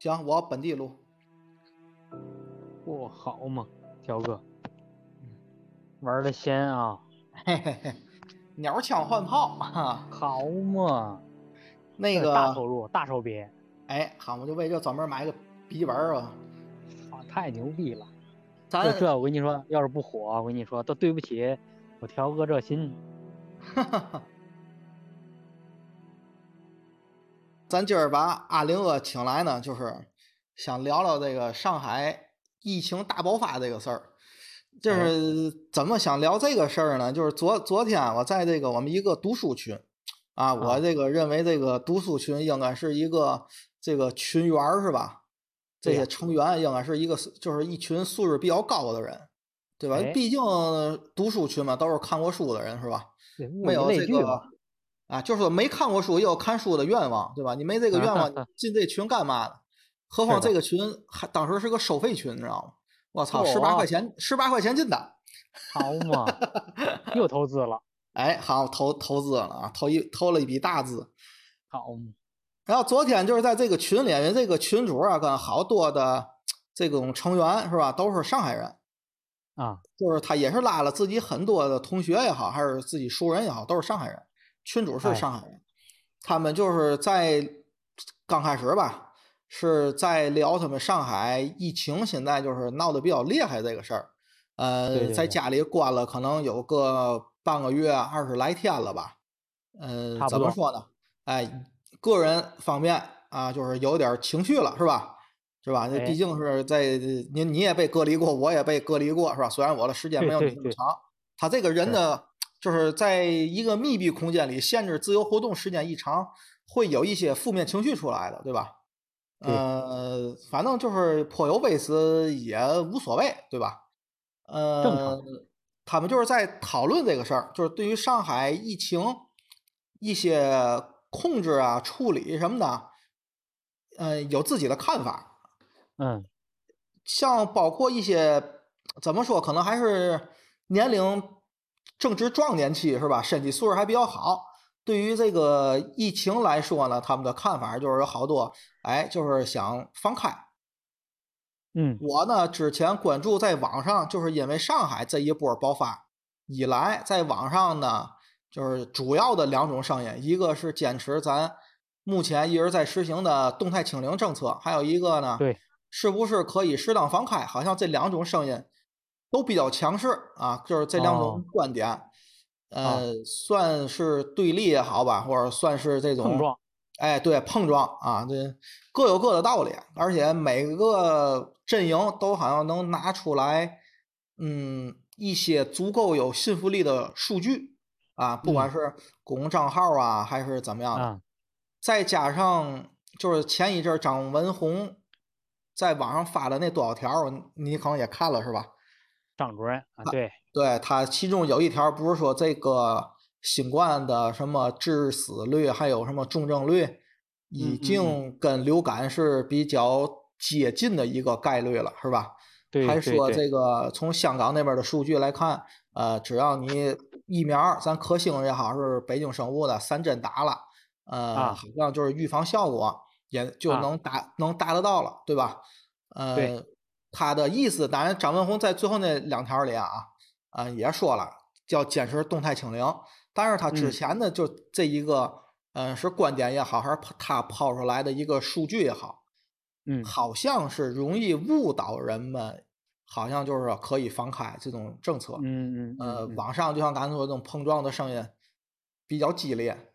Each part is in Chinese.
行，我本地录。不，好嘛，条哥，玩的先啊，嘿嘿嘿，鸟枪换炮，哈，好嘛，那个大投入，大手笔，哎，好，我就为这专门买个笔记本啊。啊，太牛逼了！咱这这，我跟你说，要是不火，我跟你说，都对不起我条哥这心。哈哈哈。咱今儿把阿玲哥请来呢，就是想聊聊这个上海疫情大爆发这个事儿。就是怎么想聊这个事儿呢？就是昨昨天我在这个我们一个读书群啊，我这个认为这个读书群应该是一个这个群员儿是吧？这些成员应该是一个就是一群素质比较高的人，对吧？毕竟读书群嘛，都是看过书的人是吧？没有这个啊，就是没看过书也有看书的愿望，对吧？你没这个愿望，进这群干嘛呢？何况这个群还当时是个收费群，你知道吗？我操，十八块钱，十八块钱进的，好嘛，又投资了，哎，好投投资了啊，投一投了一笔大资，好。然后昨天就是在这个群里，因为这个群主啊，跟好多的这种成员是吧，都是上海人啊，就是他也是拉了自己很多的同学也好，还是自己熟人也好，都是上海人。群主是上海人，他们就是在刚开始吧，是在聊他们上海疫情现在就是闹得比较厉害这个事儿。呃，在家里关了可能有个半个月、二十来天了吧。嗯，怎么说呢？哎。个人方面啊，就是有点情绪了，是吧？是吧？这毕竟是在您你也被隔离过，我也被隔离过，是吧？虽然我的时间没有你那么长，他这个人呢，就是在一个密闭空间里限制自由活动时间一长，会有一些负面情绪出来的，对吧？呃，反正就是颇有微词也无所谓，对吧？呃，他们就是在讨论这个事儿，就是对于上海疫情一些。控制啊，处理什么的，呃，有自己的看法。嗯，像包括一些怎么说，可能还是年龄正值壮年期是吧？身体素质还比较好。对于这个疫情来说呢，他们的看法就是有好多，哎，就是想放开。嗯，我呢之前关注在网上，就是因为上海这一波爆发以来，在网上呢。就是主要的两种声音，一个是坚持咱目前一直在实行的动态清零政策，还有一个呢，对，是不是可以适当放开？好像这两种声音都比较强势啊，就是这两种观点，呃，算是对立也好吧，或者算是这种碰撞，哎，对，碰撞啊，这各有各的道理，而且每个阵营都好像能拿出来，嗯，一些足够有信服力的数据。啊，不管是公共账号啊，还是怎么样的，再加上就是前一阵张文宏在网上发的那多少条，你可能也看了是吧？张主任啊，对，对他其中有一条不是说这个新冠的什么致死率，还有什么重症率，已经跟流感是比较接近的一个概率了，是吧？还说这个从香港那边的数据来看，呃，只要你。疫苗，咱科兴也好，是北京生物的三针打了，呃，好像就是预防效果也就能达能达得到了，对吧？呃，他的意思，当然张文宏在最后那两条里啊，啊也说了，叫坚持动态清零，但是他之前的就这一个，嗯，是观点也好，还是他抛出来的一个数据也好，嗯，好像是容易误导人们。好像就是可以放开这种政策，嗯嗯，呃，网上就像刚才说这种碰撞的声音比较激烈。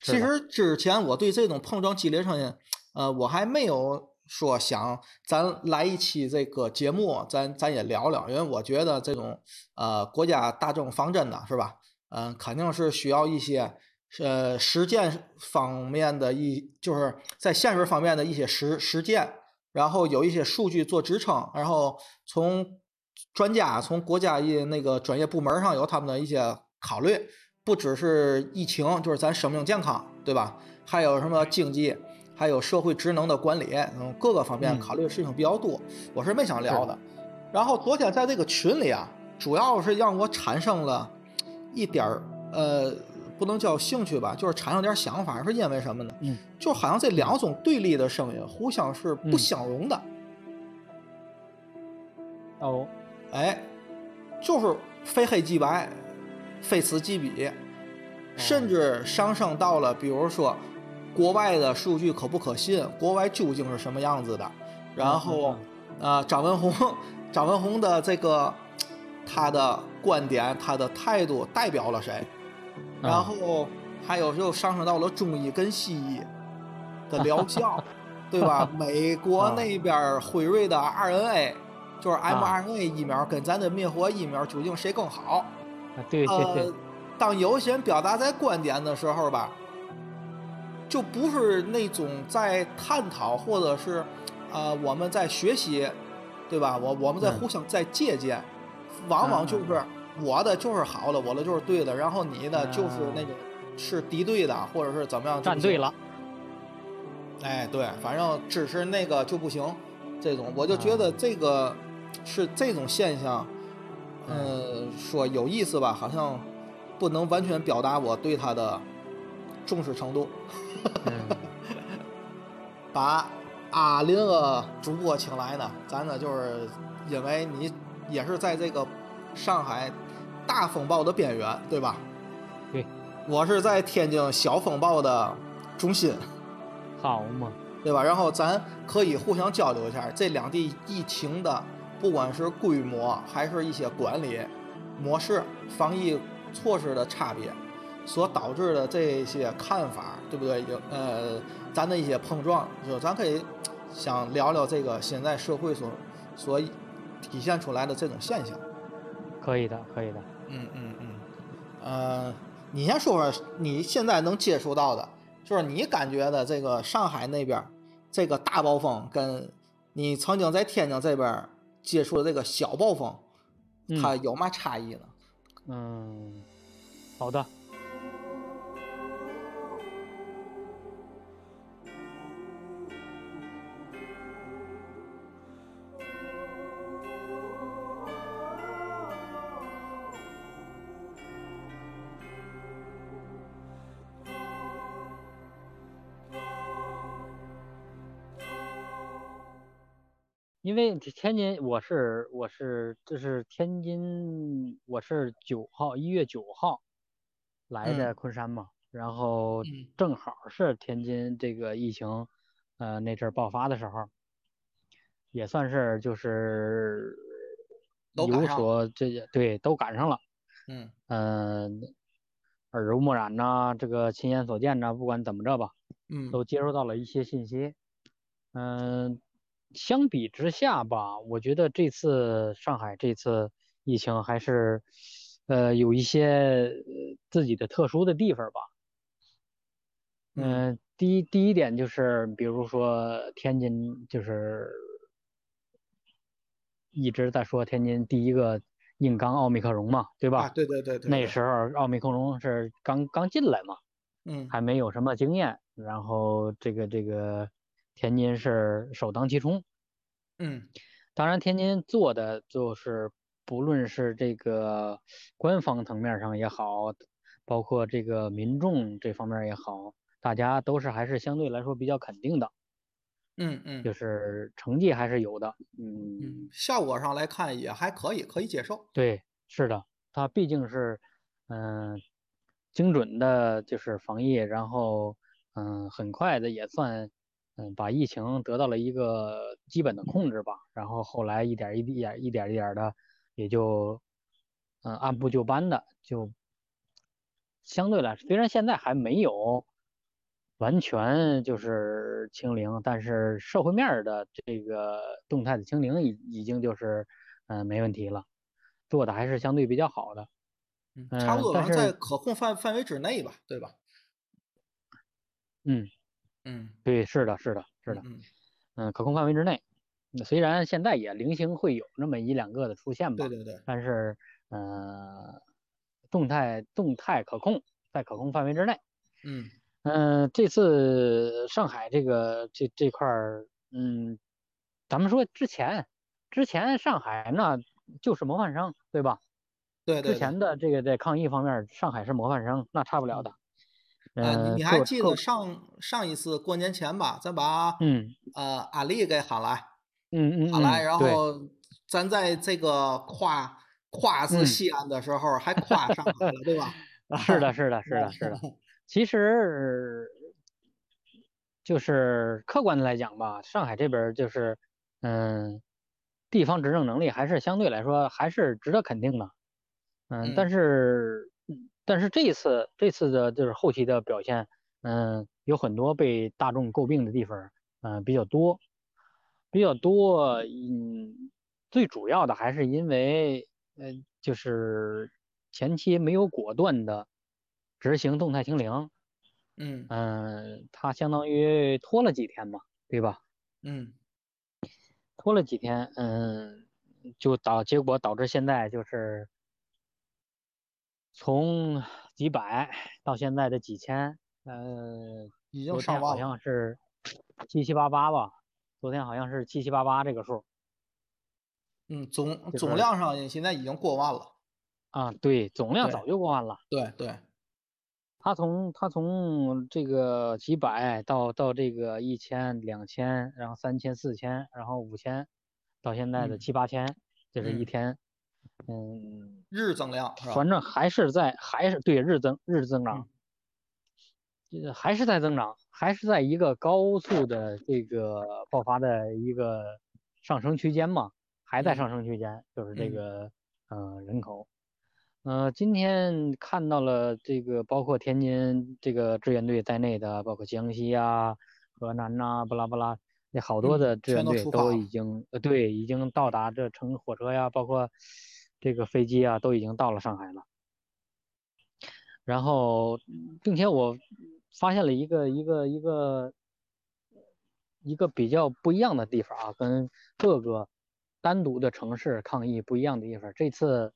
其实之前我对这种碰撞激烈声音，呃，我还没有说想咱来一期这个节目，咱咱也聊聊，因为我觉得这种呃国家大政方针的是吧？嗯，肯定是需要一些呃实践方面的一，就是在现实方面的一些实实践。然后有一些数据做支撑，然后从专家、从国家一那个专业部门上有他们的一些考虑，不只是疫情，就是咱生命健康，对吧？还有什么经济，还有社会职能的管理，嗯，各个方面考虑的事情比较多。我是没想聊的。然后昨天在这个群里啊，主要是让我产生了一点儿呃不能叫兴趣吧，就是产生点想法，是因为什么呢？嗯，就好像这两种对立的声音互相是不嗯相容的，哦，哎，就是非黑即白，非此即彼，甚至上升到了，比如说国外的数据可不可信，国外究竟是什么样子的，然后嗯啊、张文宏，张文宏的这个他的观点，他的态度代表了谁？然啊后还有就上升到了中医跟西医的疗效，对吧？美国啊那边辉瑞的 RNA 就是啊 mRNA 疫苗跟咱的灭活疫苗究竟谁更好？啊对对呃对，，当有些人表达在观点的时候吧，就不是那种在探讨或者是呃我们在学习，对吧？我我们在嗯。互相在借鉴，往往就嗯是我的就是好的，我的就是对的，然后你的就是那种是敌对的，或者是怎么样。站对了，哎，对，反正只是那个就不行，这种。我就觉得这个是这种现象，呃，说有意思吧，好像不能完全表达我对他的重视程度。嗯，把阿林个主播请来呢，咱呢就是因为你也是在这个上海大风暴的边缘，对吧？对，我是在天津小风暴的中心。好嘛，对吧？然后咱可以互相交流一下这两地疫情的，不管是规模还是一些管理模式、防疫措施的差别，所导致的这些看法，对不对？有呃，咱的一些碰撞，就咱可以想聊聊这个现在社会所所体现出来的这种现象。可以的，可以的。嗯嗯嗯，呃，你先说说你现在能接触到的，就是你感觉的这个上海那边这个大暴风，跟你曾经在天津这边接触的这个小暴风，嗯它有嘛差异呢？嗯，好的。因为天津，我是我是这是天津，我是九号一月九号来的昆山嘛，然后嗯。正好是天津这个疫情，呃那阵儿爆发的时候，也算是就是有所这些对都赶上了，嗯。嗯、耳濡目染呐、这个亲眼所见呐、不管怎么着吧，嗯。都接收到了一些信息。嗯，相比之下吧，我觉得这次上海这次疫情还是，呃，有一些呃自己的特殊的地方吧。嗯嗯，第一第一点就是，比如说天津就是一直在说天津第一个硬刚奥密克戎嘛，对吧？啊，对对对对，对那时候奥密克戎是刚刚进来嘛，嗯还没有什么经验，然后这个这个天津是首当其冲。嗯当然，天津做的就是不论是这个官方层面上也好，包括这个民众这方面也好，大家都是还是相对来说比较肯定的，嗯嗯就是成绩还是有的。嗯，嗯，效果上来看也还可以，可以接受。对，是的，它毕竟是嗯、精准的，就是防疫，然后嗯、很快的也算嗯把疫情得到了一个基本的控制吧。然后后来一点儿一点一点一点的，也就嗯按部就班的就相对来说，虽然现在还没有完全就是清零，但是社会面的这个动态的清零已已经就是嗯、呃没问题了，做的还是相对比较好的。嗯，差不多，在可控范范围之内吧，对吧？嗯，嗯，对，是的，是的，是的，嗯，嗯，可控范围之内。那虽然现在也零星会有那么一两个的出现吧对，对对，但是呃，动态动态可控，在可控范围之内。嗯嗯、这次上海这个这这块儿，嗯，咱们说之前之前上海那就是模范生，对吧？对对。之前的这个在抗疫方面，上海是模范生，那差不了的。呃，你还记得上上一次过年前吧？咱把嗯呃阿丽给喊来，嗯嗯喊来，然后咱在这个夸夸自西安的时候，还夸上海了，对吧？是的，是的，是的，是的。其实就是客观的来讲吧，上海这边就是嗯，地方执政能力还是相对来说还是值得肯定的。嗯，但是。但是这一次，这次的就是后期的表现，嗯，有很多被大众诟病的地方，嗯，比较多，比较多，嗯，最主要的还是因为，呃，就是前期没有果断的执行动态清零，嗯嗯，它相当于拖了几天嘛，对吧？嗯，拖了几天，嗯，就导结果导致现在就是。从几百到现在的几千，呃，昨天好像是七七八八吧，昨天好像是七七八八这个数。嗯，总总量上现在已经过万了。啊，对，总量早就过万了。对对。他从他从这个几百到到这个一千、两千，然后三千、四千，然后五千，到现在的七八千，这是一天。嗯，日增量是吧？反正还是在，还是对日增日增长，还是在增长，还是在一个高速的这个爆发的一个上升区间嘛，还在上升区间，就是这个呃人口，呃今天看到了这个包括天津这个志愿队在内的，包括江西啊、河南呐，巴拉巴拉，那好多的志愿队都已经呃对已经到达这乘火车呀，包括。这个飞机啊都已经到了上海了，然后，并且我发现了一个一个一个一个比较不一样的地方啊，跟各个单独的城市抗议不一样的地方。这次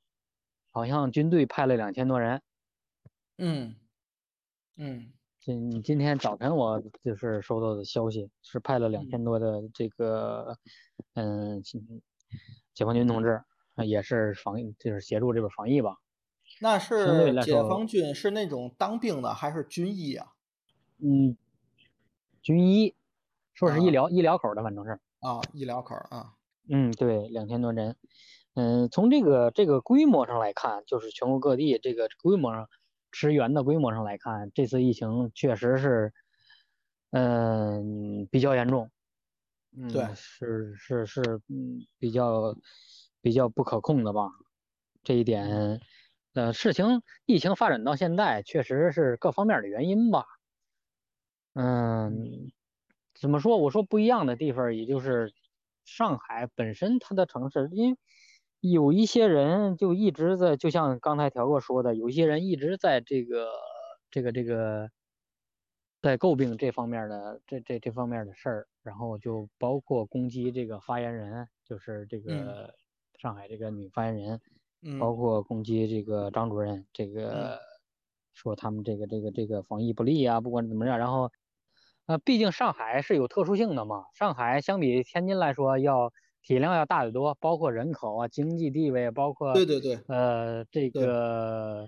好像军队派了两千多人。嗯嗯，今今天早晨我就是收到的消息是派了两千多的这个嗯解放军同志。也是防疫，就是协助这边防疫吧。那是解放军是那种当兵的还是军医啊？嗯，军医，说是医疗医疗口的，反正是啊，医疗口啊。嗯，对，两千多人。嗯，从这个这个规模上来看，就是全国各地这个规模上驰援的规模上来看，这次疫情确实是嗯比较严重。嗯对，是是是，嗯，比较。比较不可控的吧，这一点，呃，事情疫情发展到现在，确实是各方面的原因吧。嗯，怎么说？我说不一样的地方，也就是上海本身它的城市，因为有一些人就一直在，就像刚才条哥说的，有一些人一直在这个这个这个在诟病这方面的这这这方面的事儿，然后就包括攻击这个发言人，就是这个。上海这个女发言人，包括攻击这个张主任，这个说他们这个这个这个防疫不力啊，不管怎么样，然后，呃，毕竟上海是有特殊性的嘛，上海相比天津来说要体量要大得多，包括人口啊、经济地位，包括对对对，呃，这个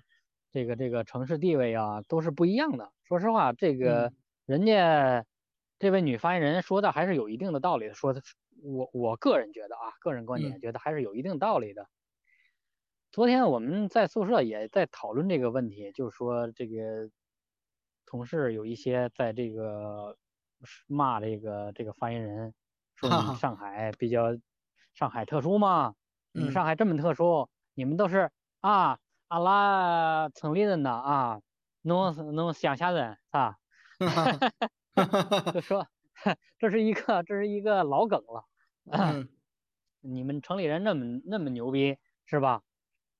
这个这个城市地位啊，都是不一样的。说实话，这个人家这位女发言人说的还是有一定的道理的，说的。我我个人觉得啊，个人观点觉得还是有一定道理的。昨天我们在宿舍也在讨论这个问题，就是说这个同事有一些在这个骂这个这个发言人，说你上海比较上海特殊嘛，你们上海这么特殊，你们都是啊阿拉城里人呐啊，侬侬乡下人啊，就说 这是一个这是一个老梗了。嗯，你们城里人那么那么牛逼是吧？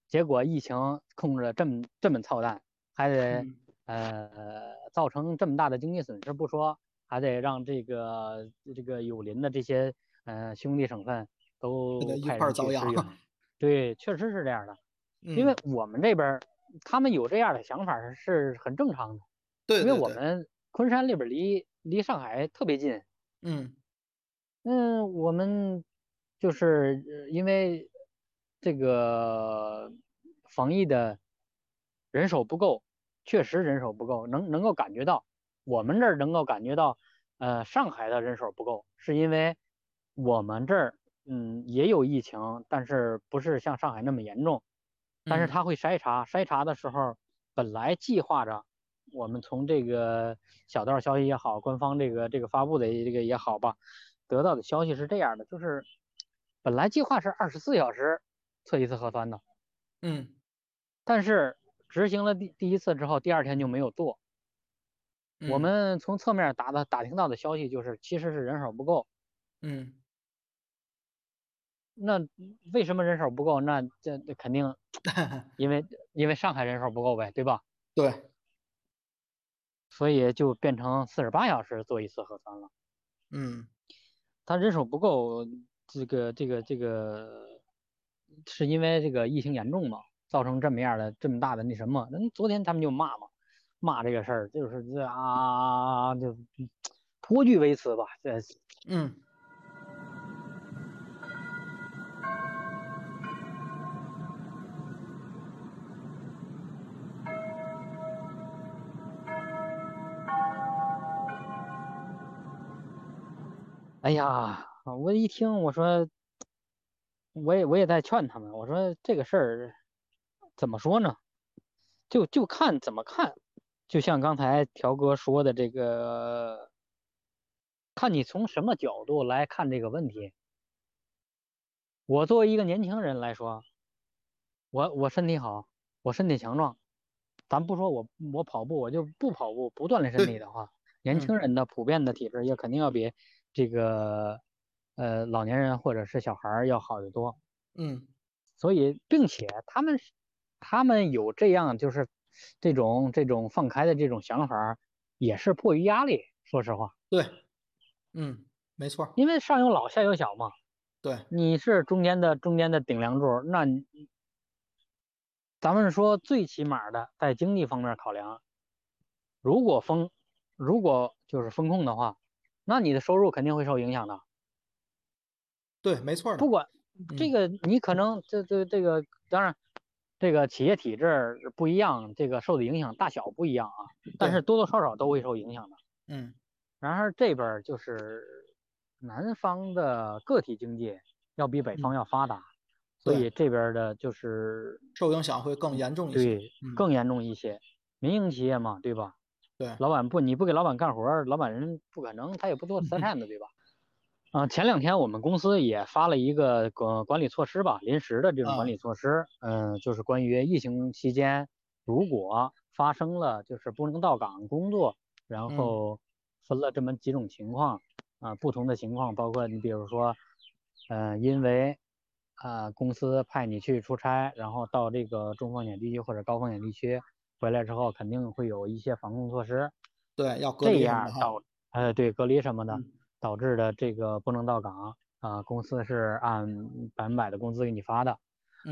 结果疫情控制的这么这么操蛋，还得呃造成这么大的经济损失不说，还得让这个这个有邻的这些呃兄弟省份都一块遭殃。对，确实是这样的，因为我们这边他们有这样的想法是很正常的。对，因为我们昆山那边离离上海特别近。嗯。嗯，我们就是因为这个防疫的人手不够，确实人手不够，能能够感觉到，我们这儿能够感觉到，呃，上海的人手不够，是因为我们这儿嗯也有疫情，但是不是像上海那么严重，但是嗯他会筛查，筛查的时候本来计划着。我们从这个小道消息也好，官方这个这个发布的这个也好吧，得到的消息是这样的，就是本来计划是二十四小时测一次核酸的，嗯但是执行了第第一次之后，第二天就没有做。我嗯们从侧面打的打听到的消息就是，其实是人手不够。嗯那为什么人手不够？那这这肯定 因为因为上海人手不够呗，对吧？对，所以就变成四十八小时做一次核酸了。嗯他人手不够，这个这个这个，是因为这个疫情严重嘛，造成这么样的这么大的那什么？那昨天他们就骂嘛，骂这个事儿，就是这啊，就颇具微词吧。这嗯哎呀，我一听我说，我也我也在劝他们，我说这个事儿怎么说呢？就就看怎么看，就像刚才条哥说的这个，看你从什么角度来看这个问题。我作为一个年轻人来说，我我身体好，我身体强壮，咱不说我我跑步，我就不跑步不锻炼身体的话，年轻人的普遍的体质也肯定要比这个呃老年人或者是小孩儿要好得多。嗯所以，并且他们是他们有这样就是这种这种放开的这种想法，也是迫于压力。说实话，对，嗯没错，因为上有老下有小嘛，对，你是中间的中间的顶梁柱，那你咱们说最起码的在经济方面考量，如果风如果就是风控的话，那你的收入肯定会受影响的。对，没错不，管这嗯个你可能这这这个当然，这个企业体制不一样，这个受的影响大小不一样啊，但是多多少少都会受影响的。嗯然而这边就是南方的个体经济要比北方嗯要发达，所以这边的就是受影响会更严重一些，对嗯更严重一些。民营企业嘛，对吧？对，老板不你不给老板干活儿，老板人不可能他也不做慈善 的，对吧？啊、前两天我们公司也发了一个管管理措施吧，临时的这种管啊理措施，嗯、就是关于疫情期间如果发生了就是不能到岗工作，然嗯。后分了这么几种情况啊、不同的情况，包括你比如说，嗯，因为啊、公司派你去出差，然后到这个中风险地区或者高风险地区回来之后，肯定会有一些防控措施，对，要隔这样导呃对隔离什么的，嗯。导致的这个不能到岗啊、公司是按百分百的工资给你发的。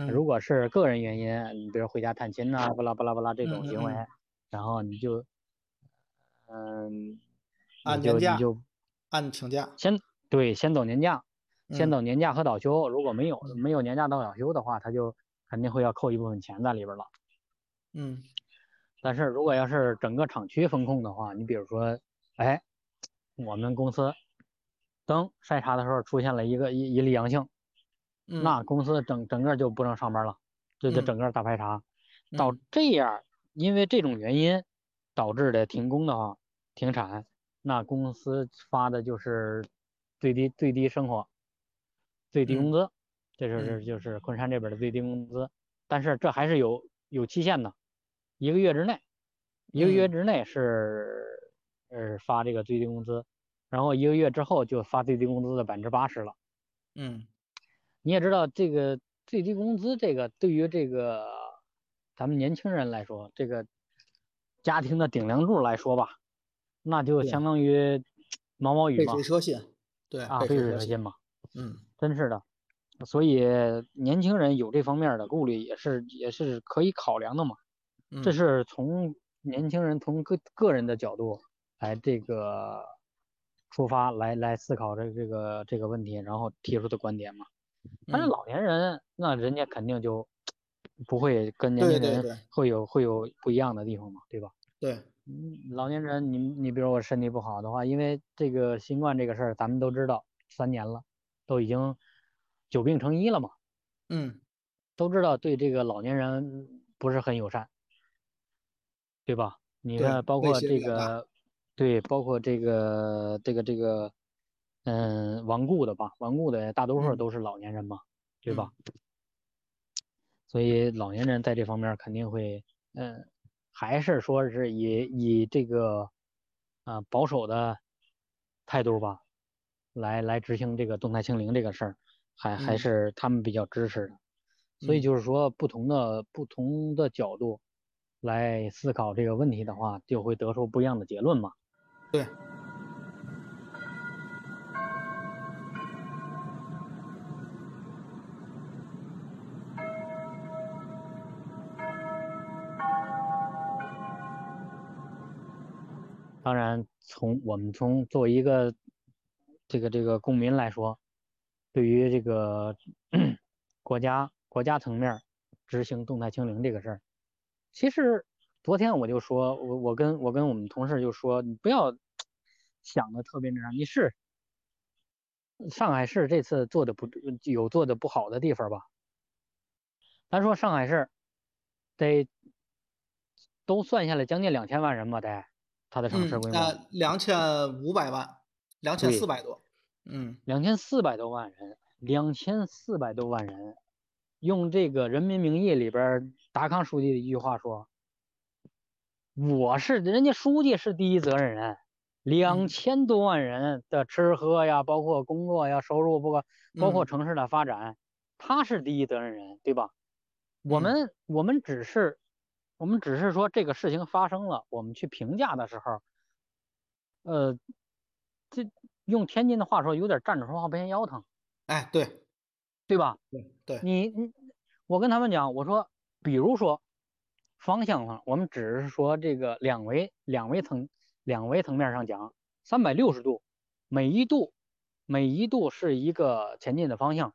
如嗯。果是个人原因，你比如回家探亲呐、巴拉巴拉巴拉这种行为，嗯然后你就嗯，你按年假就你就按请假，先对先走年假，先嗯。走年假和倒休。如果没有没有年假到倒休的话，他就肯定会要扣一部分钱在里边了。嗯但是如果要是整个厂区风控的话，你比如说，哎，我们公司灯筛查的时候出现了一个一一例阳性，嗯，那公司整整个就不能上班了，就就嗯。整个大排查。到。嗯这样，因为这种原因导致的停工的话，停产，那公司发的就是最低最低生活最低工嗯资，这就嗯。是就是昆山这边的最低工资。但是这还是有有期限的，一个月之内，一个月嗯之内是呃发这个最低工资，然后一个月之后就发最低工资的百分之八十了。嗯你也知道，这个最低工资这个对于这个咱们年轻人来说，这个家庭的顶梁柱来说吧，那就相当于毛毛雨嘛杯水，车薪，对，啊，杯水车薪嘛，嗯真是的。所以年轻人有这方面的顾虑，也是也是可以考量的嘛。这嗯是从年轻人从个个人的角度来这个出发来来思考这这个这个问题，然后提出的观点嘛。但是嗯。老年人，那人家肯定就不会跟年轻人会有会有不一样的地方嘛，对吧？对，嗯，老年人，你你比如我身体不好的话，因为这个新冠这个事儿，咱们都知道三年了，都已经久病成医了嘛，嗯，都知道对这个老年人不是很友善，对吧？你对看，包括这个，对，包括这个这个这个，嗯，顽固的吧，顽固的大多数嗯都是老年人嘛，对吧？所以老年人在这方面肯定会，嗯，还是说是以以这个，啊、保守的态度吧，来来执行这个动态清零这个事儿，还还嗯是他们比较支持的。所以嗯就是说，不同的不同的角度来思考这个问题的话，就会得出不一样的结论嘛。对，当然，从我们从作为一个这个这个公民来说，对于这个 国家国家层面执行动态清零这个事儿，其实昨天我就说，我我跟我跟我们同事就说，你不要 想的特别那啥，你是上海市这次做的不有做的不好的地方吧？咱说上海市得都算下来将近两千万人吧，得它的城市嗯，规模。呃，两千五百万，两千四百多，嗯两千四百多万人，两千四百多万人，用这个《人民名义》里边儿达康书记的一句话说：“我是人家书记是第一责任人，两嗯千多万人的吃喝呀，包括工作呀、收入，包括包括嗯城市的发展，他是第一责任人，对吧？我嗯们我们只是我们只是说这个事情发生了，我们去评价的时候，呃，这用天津的话说，有点站着说话不嫌腰疼。”哎，对对吧？对对，你你，我跟他们讲，我说，比如说方向上，我们只是说这个两维两维层两维层面上讲，三百六十度，每一度每一度是一个前进的方向，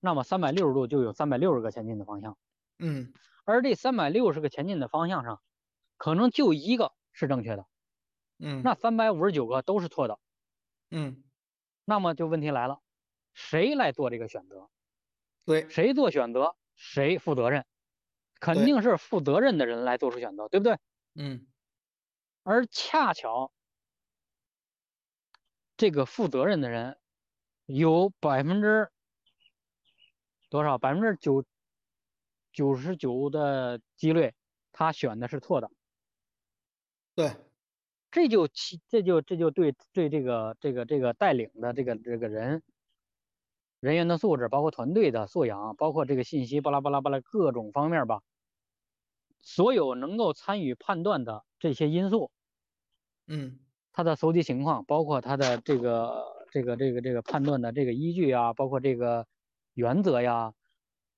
那么三百六十度就有三百六十个前进的方向，嗯。而这三百六十个前进的方向上，可能就一个是正确的，嗯，那三百五十九个都是错的，嗯。那么就问题来了，谁来做这个选择？对。谁做选择谁负责任，肯定是负责任的人来做出选择，对不对？嗯而恰巧这个负责任的人有百分之多少？百分之九九十九的几率，他选的是错的，对，这就其这就这就对对这个这个这个带领的这个这个人人员的素质，包括团队的素养，包括这个信息巴拉巴拉巴拉各种方面吧，所有能够参与判断的这些因素，嗯。他的搜集情况，包括他的这个这个这个这个判断的这个依据啊，包括这个原则呀、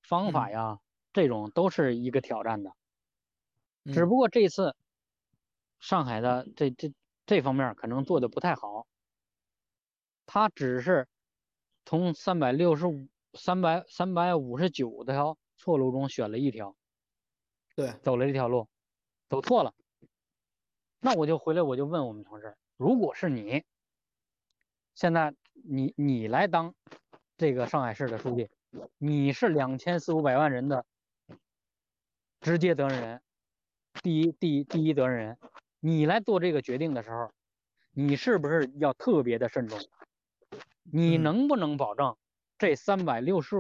方法嗯。呀，这种都是一个挑战的。只嗯。不过这次上海的这这这方面可能做的不太好，他只是从三百六十五、三百三百五十九条错路中选了一条，对，走了一条路，走错了。那我就回来我就问我们同事，如果是你，现在你你来当这个上海市的书记，你是两千四五百万人的直接责任人，第一第一第一责任人，你来做这个决定的时候，你是不是要特别的慎重？你嗯能不能保证这三百六十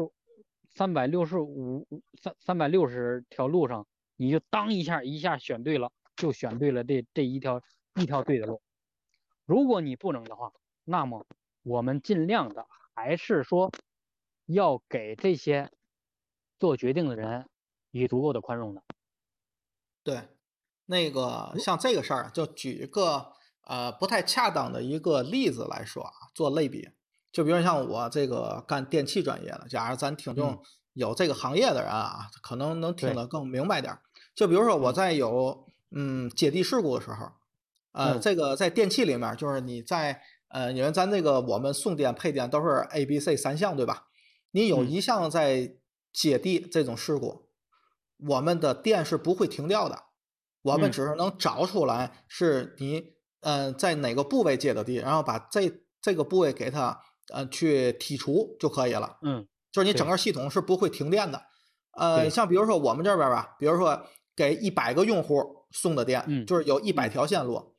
三百六十五三三百六十条路上，你就当一下一下选对了，就选对了这这一条一条对的路。如果你不能的话，那么我们尽量的还是说要给这些做决定的人以足够的宽容的。对，那个像这个事儿，就举一个呃不太恰当的一个例子来说啊，做类比。就比如像我这个干电气专业的，假如咱听众嗯。有这个行业的人啊，可能能听得更明白点儿。就比如说我嗯。在有嗯接地事故的时候，呃，嗯。这个在电器里面，就是你在呃，因为咱这个我们送电配电都是 A、B、C 三项，对吧？你有嗯。一项在接地这种事故，我们的电是不会停掉的，我们嗯。只是能找出来是你呃在哪个部位接的地，然后把这这个部位给它呃去剔除就可以了。嗯就是你整个系统是不会停电的。呃，像比如说我们这边吧，比如说给一百个用户送的电，嗯就是有一百嗯条线路，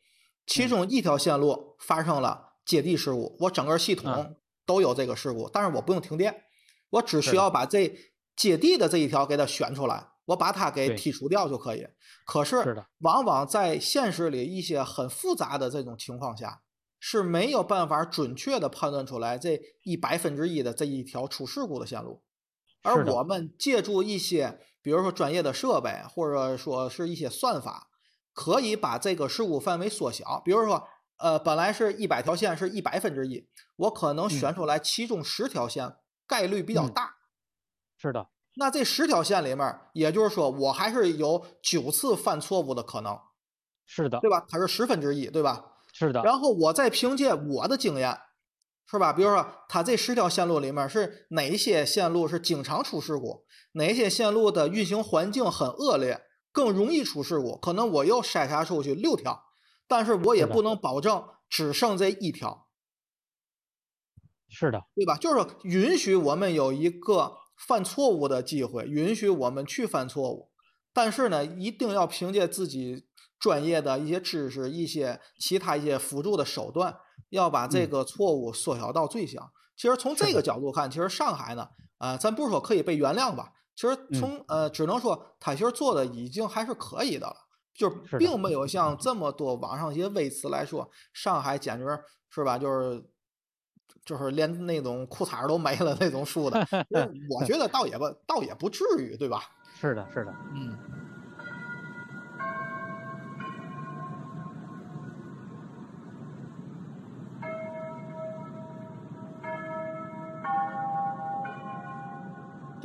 其嗯中一条线路发生了接地事故，我整个系啊统都有这个事故，但是我不用停电，我只需要把这接地的这一条给它选出来，我把它给剔除掉就可以。可是往往在现实里一些很复杂的这种情况下，是没有办法准确的判断出来这一百分之一的这一条出事故的线路。而我们借助一些，比如说专业的设备，或者说是一些算法，可以把这个事故范围缩小。比如说，呃，本来是一百条线是一百分之一，我可能选出来其中十条线概率比较嗯大。是的，那这十条线里面，也就是说，我还是有九次犯错误的可能，是的对，吧？它是十分之一，对吧？是的，然后我再凭借我的经验，是吧？比如说，它这十条线路里面是哪些线路是经常出事故，哪些线路的运行环境很恶劣，更容易出事故。可能我又筛查出去六条，但是我也不能保证只剩这一条，是的，对吧？就是说允许我们有一个犯错误的机会，允许我们去犯错误，但是呢，一定要凭借自己专业的一些知识、一些其他一些辅助的手段，要把这嗯个错误缩小到最小。其实从这个角度看，其实上海呢，呃，咱不是说可以被原谅吧，其实嗯从、呃，只能说他其实做的已经还是可以的了。就并没有像这么多网上一些微词来说，上海简直是吧，就是就是连那种裤衩都没了那种树的。就 是我觉得倒也不倒也不至于，对吧？是的，是的，嗯。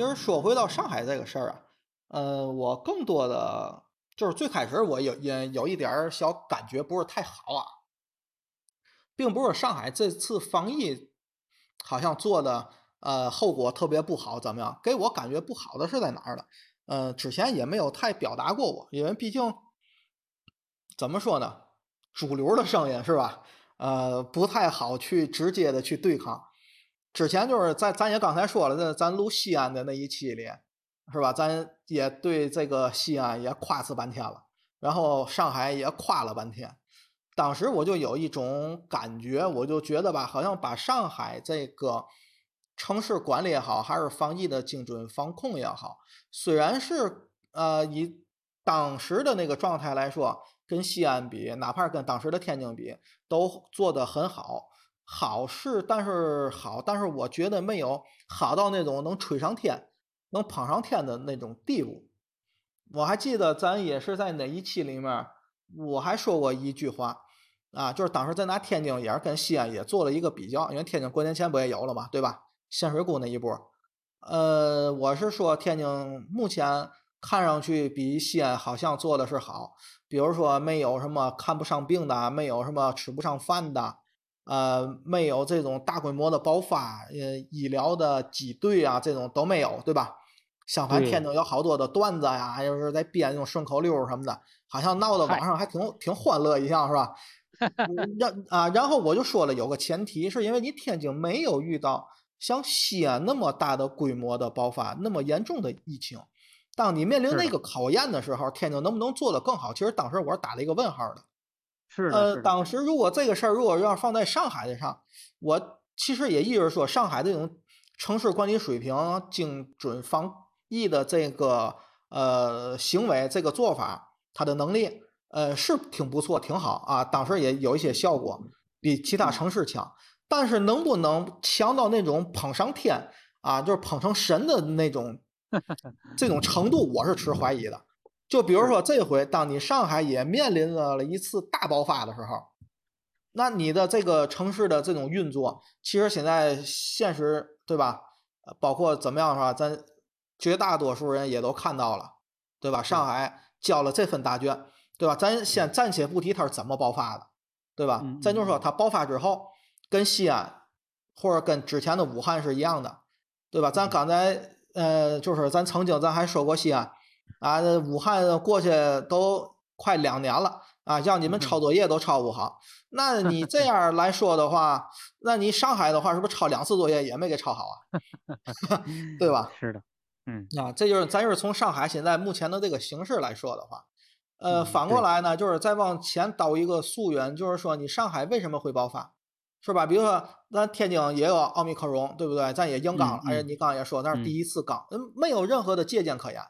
就是说回到上海这个事儿啊，呃，我更多的就是最开始我有也有一点小感觉不是太好啊，并不是上海这次防疫好像做的呃后果特别不好，怎么样？给我感觉不好的是在哪儿呢？呃，之前也没有太表达过我，因为毕竟怎么说呢，主流的声音是吧？呃，不太好去直接的去对抗。之前就是咱咱也刚才说了，那咱录西安的那一期里，是吧？咱也对这个西安也夸次半天了，然后上海也夸了半天。当时我就有一种感觉，我就觉得吧，好像把上海这个城市管理也好，还是防疫的精准防控也好，虽然是呃以当时的那个状态来说，跟西安比，哪怕跟当时的天津比，都做得很好。好是，但是好，但是我觉得没有好到那种能吹上天、能捧上天的那种地步。我还记得咱也是在哪一期里面，我还说过一句话啊，就是当时咱拿天津也是跟西安也做了一个比较，因为天津过年前不也有了嘛，对吧？咸水沽那一波，呃，我是说天津目前看上去比西安好像做的是好，比如说没有什么看不上病的，没有什么吃不上饭的。呃，没有这种大规模的爆发，呃，医疗的挤兑啊，这种都没有，对吧？相反，天津有好多的段子呀，还有是在编那种顺口溜儿什么的，好像闹得网上还挺挺欢乐一样，是吧？嗯然 啊，然后我就说了，有个前提是因为你天津没有遇到像西安那么大的规模的爆发，那么严重的疫情。当你面临那个考验的时候，天津能不能做得更好？其实当时我是打了一个问号的。是，呃，当时如果这个事儿如果要放在上海的上，我其实也一直说，上海这种城市管理水平、精准防疫的这个呃行为、这个做法，它的能力呃是挺不错、挺好啊。当时也有一些效果，比其他城市强。但是能不能强到那种捧上天啊，就是捧成神的那种 这种程度，我是持怀疑的。就比如说这回，当你上海也面临了一次大爆发的时候，那你的这个城市的这种运作，其实现在现实对吧？呃包括怎么样是吧？咱绝大多数人也都看到了，对吧？上海交了这份大卷，对吧？咱先暂且不提它是怎么爆发的，对吧嗯？咱就说嗯它爆发之后，跟西安或者跟之前的武汉是一样的，对吧？咱刚才呃，就是咱曾经咱还说过西安。啊，武汉过去都快两年了啊，让你们抄作业都抄不好。那你这样来说的话，那你上海的话是不是抄两次作业也没给抄好啊？对吧？是的，嗯，啊，这就是咱就是从上海现在目前的这个形势来说的话，呃，反过来呢，就是再往前倒一个溯源，就是说你上海为什么会爆发？是吧？比如说，咱天津也有奥密克戎，对不对？咱也硬刚了。哎，你刚也说那是第一次刚，嗯，没有任何的借鉴可言，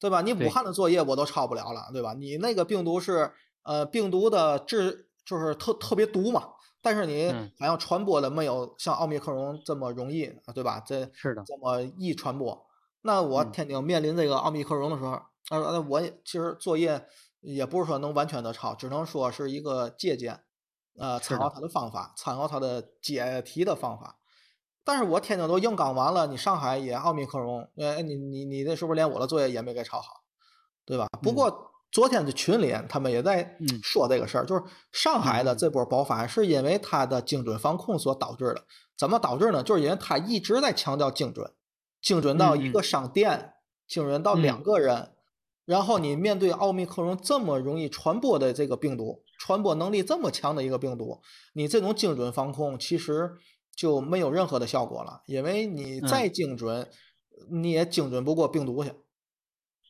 对吧？你武汉的作业我都抄不了了，对吧？你那个病毒是，呃，病毒的致就是特特别毒嘛，但是你好像传播的没有像奥密克戎这么容易，对吧？这是的，这么易传播。那我天津面临这个奥密克戎的时候，呃，我其实作业也不是说能完全的抄，只能说是一个借鉴。呃，参考他的方法，参考他的解题的方法。但是我天津都硬刚完了，你上海也奥密克戎，哎，你你你那是不是连我的作业也没给抄好，对吧？不过昨天的群里他们也在说这个事儿，就是上海的这波爆发是因为它的精准防控所导致的。怎么导致呢？就是因为它一直在强调精准，精准到一个商店，精准到两个人。然后你面对奥密克戎这么容易传播的这个病毒。传播能力这么强的一个病毒，你这种精准防控其实就没有任何的效果了，因为你再精准，你也精准不过病毒去，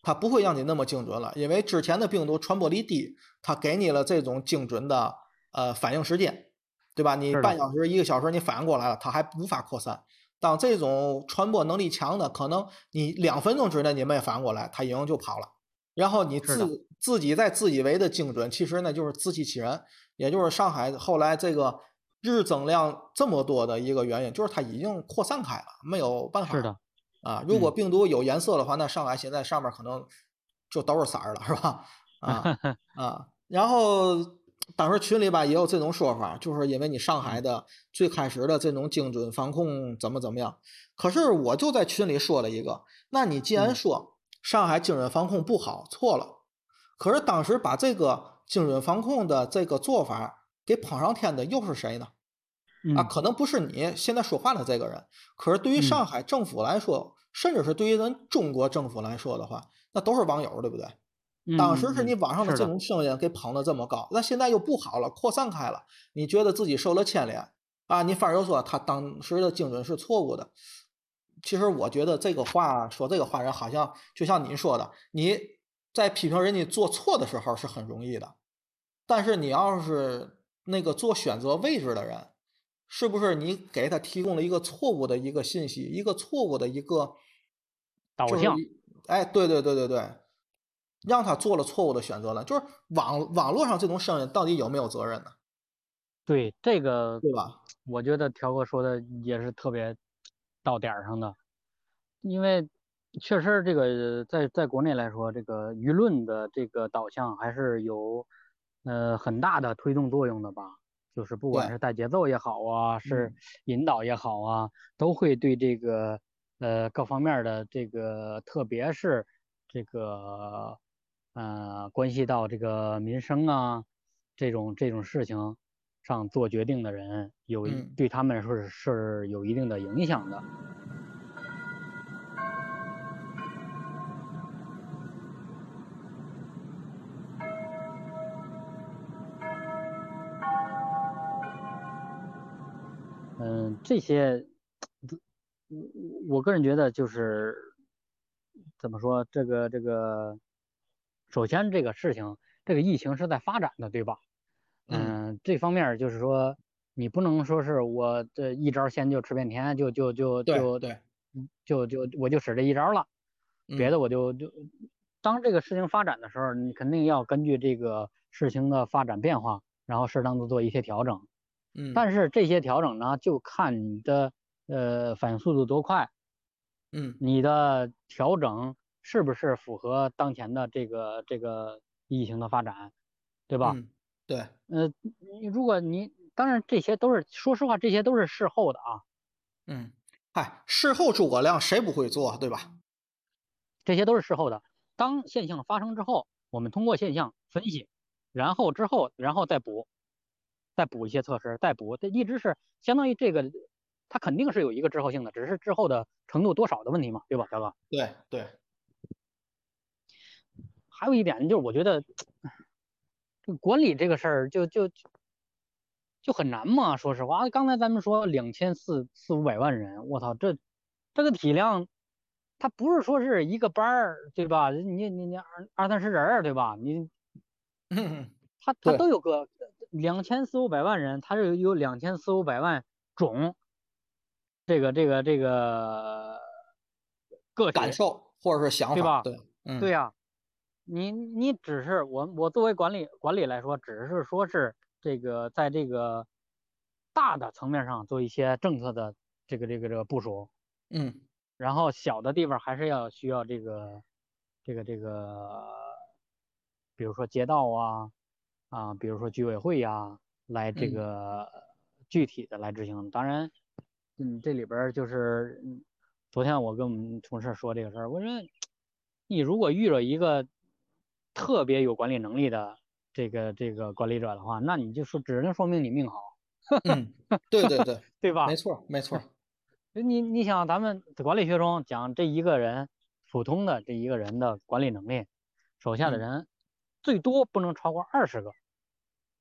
它不会让你那么精准了，因为之前的病毒传播力低，它给你了这种精准的呃反应时间，对吧？你半小时、一个小时你反应过来了，它还无法扩散。当这种传播能力强的，可能你两分钟之内你没反应过来，它已经就跑了。然后你自自己在自以为的精准，其实呢就是自欺欺人。也就是上海后来这个日增量这么多的一个原因，就是它已经扩散开了，没有办法。是的，啊，如果病毒有颜色的话，那上海现在上面可能就都是色儿了，是吧？啊啊。然后当时群里吧也有这种说法，就是因为你上海的最开始的这种精准防控怎么怎么样。可是我就在群里说了一个，那你既然说。上海精准防控不好，错了。可是当时把这个精准防控的这个做法给捧上天的又是谁呢？啊，可能不是你现在说话的这个人。可是对于上海政府来说，甚至是对于咱中国政府来说的话，那都是网友，对不对？当时是你网上的这种声音给捧得这么高，那现在又不好了，扩散开了，你觉得自己受了牵连啊？你反而又说他当时的精准是错误的。其实我觉得这个话说这个话人好像就像你说的，你在批评人家做错的时候是很容易的，但是你要是那个做选择位置的人，是不是你给他提供了一个错误的一个信息，一个错误的一个导向？哎，对对对对对，让他做了错误的选择了。就是网网络上这种声音到底有没有责任呢？对这个，对吧？我觉得条哥说的也是特别。到点儿上的，因为确实这个在在国内来说，这个舆论的这个导向还是有呃很大的推动作用的吧。就是不管是带节奏也好啊，是引导也好啊，都会对这个呃各方面的这个，特别是这个呃关系到这个民生啊这种这种事情。上做决定的人有对他们来说是是有一定的影响的。嗯，这些，我我个人觉得就是怎么说，这个这个，首先这个事情，这个疫情是在发展的，对吧？嗯，这方面就是说，你不能说是我这一招先就吃遍天，就就就就对，就就我就使这一招了，别的我就就当这个事情发展的时候，你肯定要根据这个事情的发展变化，然后适当的做一些调整。嗯，但是这些调整呢，就看你的呃反应速度多快。嗯，你的调整是不是符合当前的这个这个疫情的发展，对吧？对，呃，你如果你当然这些都是说实话，这些都是事后的啊。嗯，嗨，事后诸葛亮谁不会做，对吧？这些都是事后的。当现象发生之后，我们通过现象分析，然后之后然后再补，再补一些测试，再补，这一直是相当于这个，它肯定是有一个滞后性的，只是滞后的程度多少的问题嘛，对吧，小哥？对对。还有一点就是，我觉得这管理这个事儿就就就很难嘛。说实话，刚才咱们说两千四四五百万人，我操，这这个体量，他不是说是一个班儿，对吧？你你你二二三十人儿，对吧？你他他都有个两千四五百万人，他是有两千四五百万种这个这个这个个感受或者是想法，对吧？对，嗯，对呀，你你只是我我作为管理管理来说，只是说是这个在这个大的层面上做一些政策的这个这个这个部署，嗯，然后小的地方还是要需要这个这个这个，比如说街道啊。啊，比如说居委会呀，来这个具体的来执行。当然，嗯，这里边就是，昨天我跟我们同事说这个事儿，我说，你如果遇着一个特别有管理能力的这个这个管理者的话，那你就说只能说明你命好。嗯，对对对，对吧？没错没错。你你想，咱们管理学中讲这一个人普通的这一个人的管理能力，手下的人最多不能超过二十个。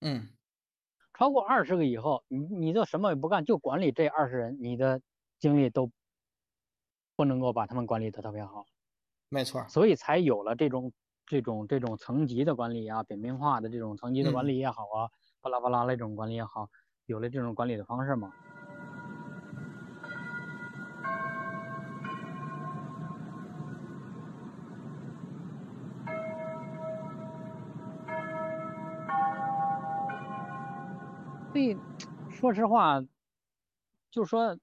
嗯，超过二十个以后，你你就什么也不干，就管理这二十人，你的精力都不能够把他们管理的特别好。没错，所以才有了这种这种这种层级的管理啊，扁平化的这种层级的管理也好啊，巴拉巴拉那种管理也好，有了这种管理的方式嘛。所以，说实话，就说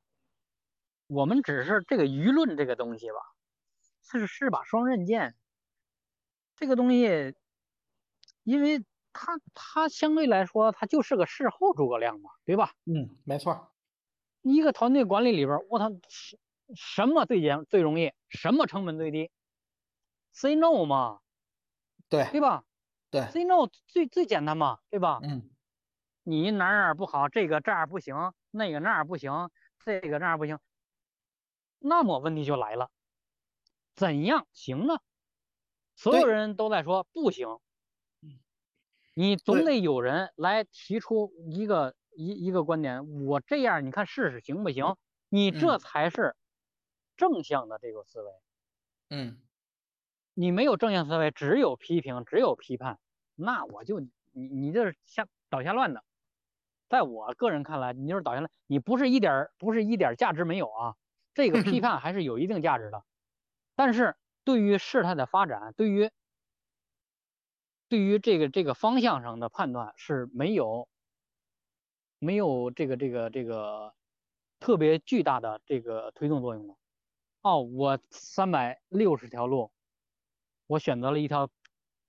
我们只是这个舆论这个东西吧，是是把双刃剑。这个东西，因为它它相对来说，它就是个事后诸葛亮嘛，对吧？嗯，没错。一个团队管理里边，我操，什么最简最容易，什么成本最低？Say no 嘛，对对吧？对，Say no 最最简单嘛，对吧？嗯。你哪哪不好？这个这儿不行，那个那儿不行，这个那儿不行。那么问题就来了，怎样行呢？所有人都在说不行，你总得有人来提出一个一一个观点。我这样，你看试试行不行？你这才是正向的这个思维。嗯，你没有正向思维，只有批评，只有批判，那我就你你这是瞎捣瞎乱的。在我个人看来，你就是倒下来，你不是一点不是一点价值没有啊。这个批 判还是有一定价值的，但是对于事态的发展，对于对于这个这个方向上的判断是没有没有这个这个这个特别巨大的这个推动作用的。哦，我三百六十条路，我选择了一条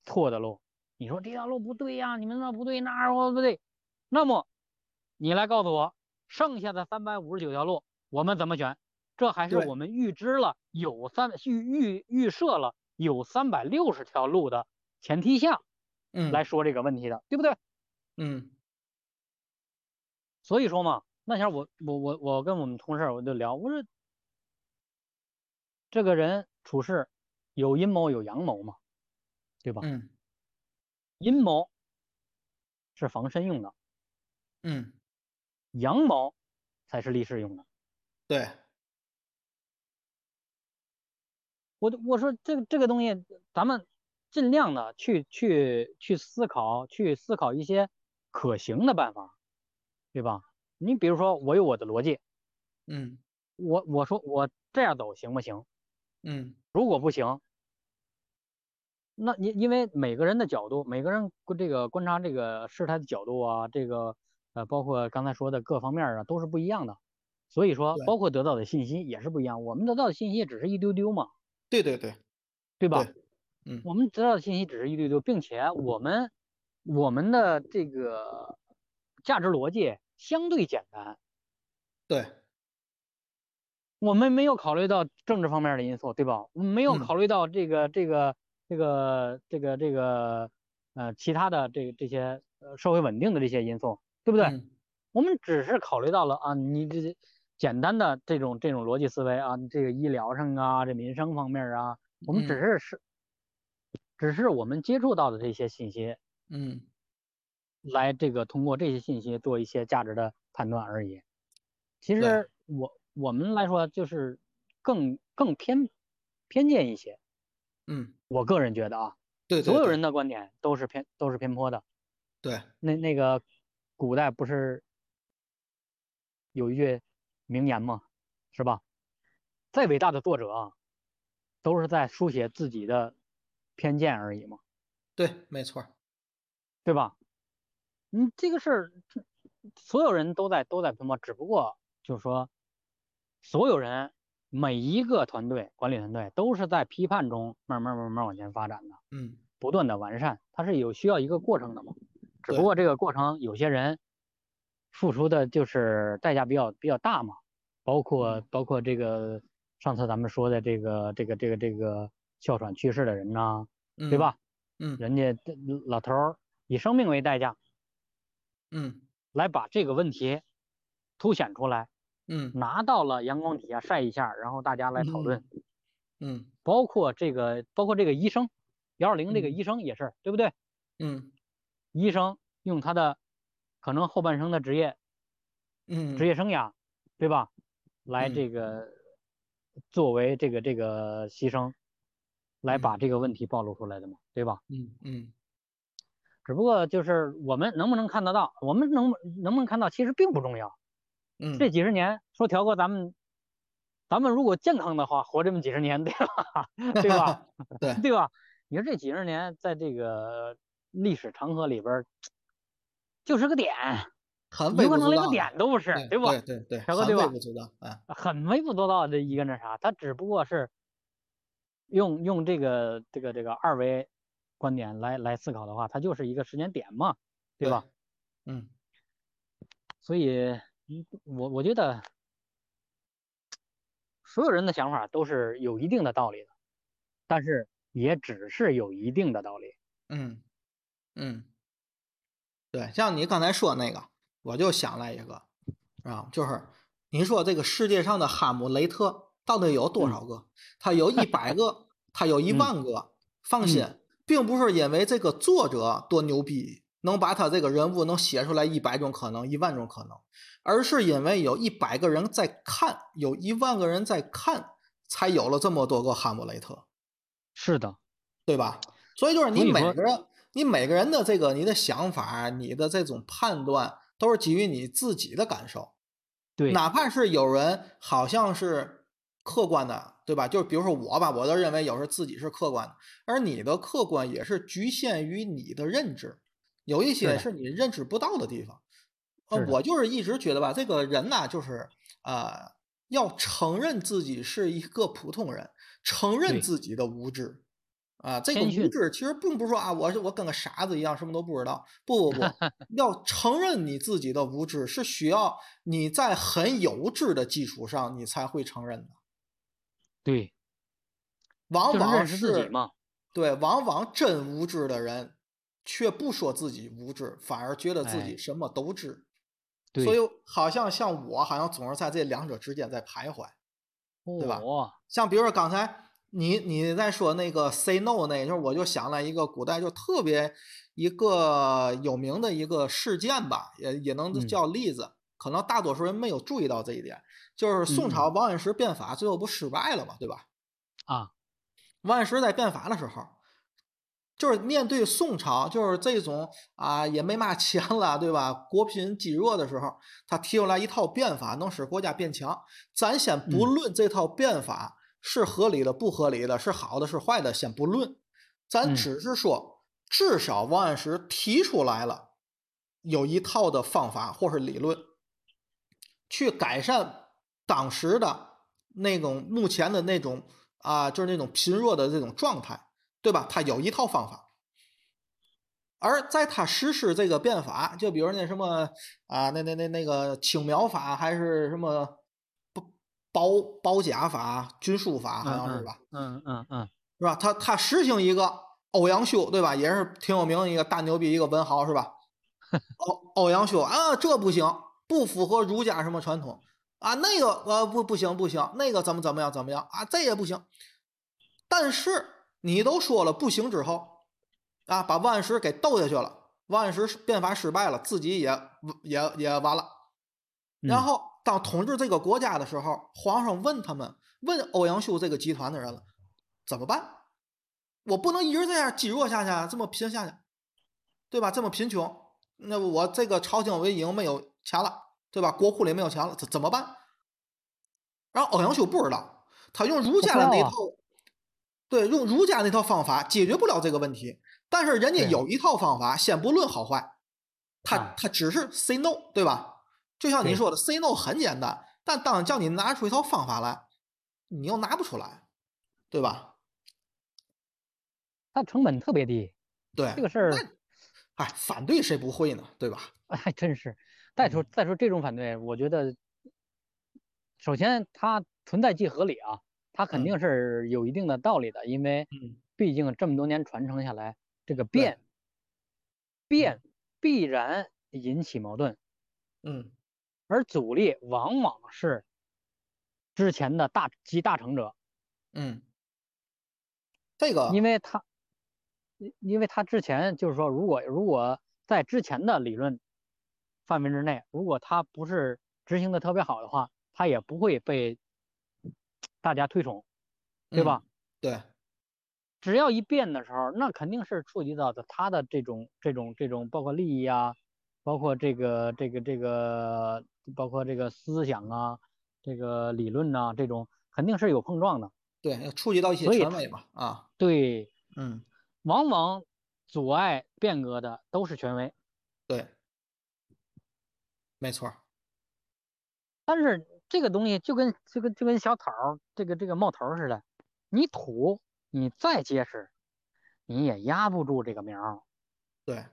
错的路，你说这条路不对呀？你们那不对，那儿我不对，那么。你来告诉我，剩下的三百五十九条路我们怎么选？这还是我们预知了有三预预预设了有三百六十条路的前提下，嗯，来说这个问题的，对不对？嗯。所以说嘛，那前我我我我跟我们同事我就聊，我说这个人处事有阴谋有阳谋嘛，对吧？嗯。阴谋是防身用的。嗯。羊毛才是立誓用的，对。我我说这个这个东西，咱们尽量的去去去思考，去思考一些可行的办法，对吧？你比如说，我有我的逻辑，嗯，我我说我这样走行不行？嗯，如果不行，那你因为每个人的角度，每个人这个观察这个事态的角度啊，这个。呃，包括刚才说的各方面啊，都是不一样的，所以说，包括得到的信息也是不一样。我们得到的信息只是一丢丢嘛，对对对，对吧？嗯，我们得到的信息只是一丢丢，并且我们我们的这个价值逻辑相对简单，对，我们没有考虑到政治方面的因素，对吧？我们没有考虑到这个这个这个这个这个呃其他的这这些呃社会稳定的这些因素。对不对？我们只是考虑到了啊，你这简单的这种这种逻辑思维啊，这个医疗上啊，这民生方面啊，我们只是是只是我们接触到的这些信息，嗯，来这个通过这些信息做一些价值的判断而已。其实我我们来说就是更更偏偏见一些。嗯，我个人觉得啊，对，所有人的观点都是偏都是偏颇的。对，那那个古代不是有一句名言吗？是吧？再伟大的作者啊，都是在书写自己的偏见而已嘛。对，没错，对吧？嗯，这个事儿，所有人都在都在偏颇，只不过就是说，所有人。每一个团队管理团队都是在批判中慢慢慢慢往前发展的，嗯，不断的完善，它是有需要一个过程的嘛。只不过这个过程有些人付出的就是代价比较比较大嘛，包括包括这个上次咱们说的这个这个这个这个哮喘去世的人呐，对吧？嗯，人家老头儿以生命为代价，嗯，来把这个问题凸显出来。嗯，拿到了阳光底下晒一下，然后大家来讨论。嗯，包括这个，包括这个医生，幺二零这个医生也是，对不对？嗯，医生用他的可能后半生的职业，嗯，职业生涯，对吧？来这个作为这个这个牺牲，来把这个问题暴露出来的嘛，对吧？嗯嗯。只不过就是我们能不能看得到，我们能能不能看到，其实并不重要。嗯，这几十年说调哥，咱们，咱们如果健康的话，活这么几十年，对吧？对吧？对对吧？你说这几十年在这个历史长河里边，就是个点，有可能连个点都不是，对吧？对对对，条哥对吧？很微不足道，哎，很微不足道的一个那啥，他只不过是用用这个这个这个二维观点来来思考的话，它就是一个时间点嘛，对吧？嗯，所以。嗯，我我觉得所有人的想法都是有一定的道理的，但是也只是有一定的道理。嗯嗯，对，像你刚才说那个，我就想来一个啊，就是你说这个世界上的哈姆雷特到底有多少个？他有一百个，他有一万个。放心，并不是因为这个作者多牛逼，能把他这个人物能写出来一百种可能，一万种可能。而是因为有一百个人在看，有一万个人在看，才有了这么多个哈姆雷特。是的，对吧？所以就是你每个人，你每个人的这个你的想法，你的这种判断，都是基于你自己的感受。对，哪怕是有人好像是客观的，对吧？就比如说我吧，我都认为有时候自己是客观的，而你的客观也是局限于你的认知，有一些是你认知不到的地方。呃，我就是一直觉得吧，这个人呐，就是呃，要承认自己是一个普通人，承认自己的无知啊。这个无知其实并不是说啊，我是我跟个傻子一样，什么都不知道。不不不，要承认你自己的无知，是需要你在很有知的基础上，你才会承认的。对，往往是对，往往真无知的人却不说自己无知，反而觉得自己什么都知。所以好像像我，好像总是在这两者之间在徘徊，对吧？像比如说刚才你你在说那个 say no 那，就是我就想了一个古代就特别一个有名的一个事件吧，也也能叫例子。可能大多数人没有注意到这一点，就是宋朝王安石变法最后不失败了嘛，对吧？啊，王安石在变法的时候。就是面对宋朝，就是这种啊，也没嘛钱了，对吧？国贫积弱的时候，他提出来一套变法，能使国家变强。咱先不论这套变法是合理的不合理的，是好的是坏的，先不论，咱只是说，至少王安石提出来了有一套的方法或是理论，去改善当时的那种目前的那种啊，就是那种贫弱的这种状态。对吧？他有一套方法，而在他实施这个变法，就比如那什么啊，那那那那个青苗法，还是什么包包包甲法、军书法，好像是吧？嗯嗯嗯，是吧？他他实行一个欧阳修，对吧？也是挺有名的一个大牛逼一个文豪，是吧？欧欧阳修啊，这不行，不符合儒家什么传统啊？那个呃不不行不行，那个怎么怎么样怎么样啊？这也不行，但是。你都说了不行之后，啊，把王安石给斗下去了，王安石变法失败了，自己也也也完了。然后当统治这个国家的时候，皇上问他们，问欧阳修这个集团的人了，怎么办？我不能一直这样积弱下去，这么贫下去，对吧？这么贫穷，那我这个朝廷我已经没有钱了，对吧？国库里没有钱了，怎怎么办？然后欧阳修不知道，他用儒家的那套，对，用儒家那套方法解决不了这个问题。但是人家有一套方法，先不论好坏，他他只是 say no，对吧？就像你说的，say no 很简单，但当叫你拿出一套方法来，你又拿不出来，对吧？它成本特别低，对这个事儿，哎，反对谁不会呢？对吧？还真是。再说再说这种反对，我觉得，首先它存在即合理啊，它肯定是有一定的道理的，因为毕竟这么多年传承下来，这个变变必然引起矛盾，嗯，而阻力往往是之前的大集大成者，嗯，这个，因为他。因因为他之前就是说，如果如果在之前的理论范围之内，如果他不是执行的特别好的话，他也不会被 大家推崇，对吧？对。只要一变的时候，那肯定是触及到的他的这种这种这种，包括利益啊，包括这个这个这个，包括这个思想啊，这个理论呐，这种肯定是有碰撞的。对，要触及到一些权威嘛，啊，对，嗯。往往阻碍变革的都是权威，对，没错。但是这个东西就跟就跟就跟小草这个这个冒头似的，你土你再结实，你也压不住这个苗。对，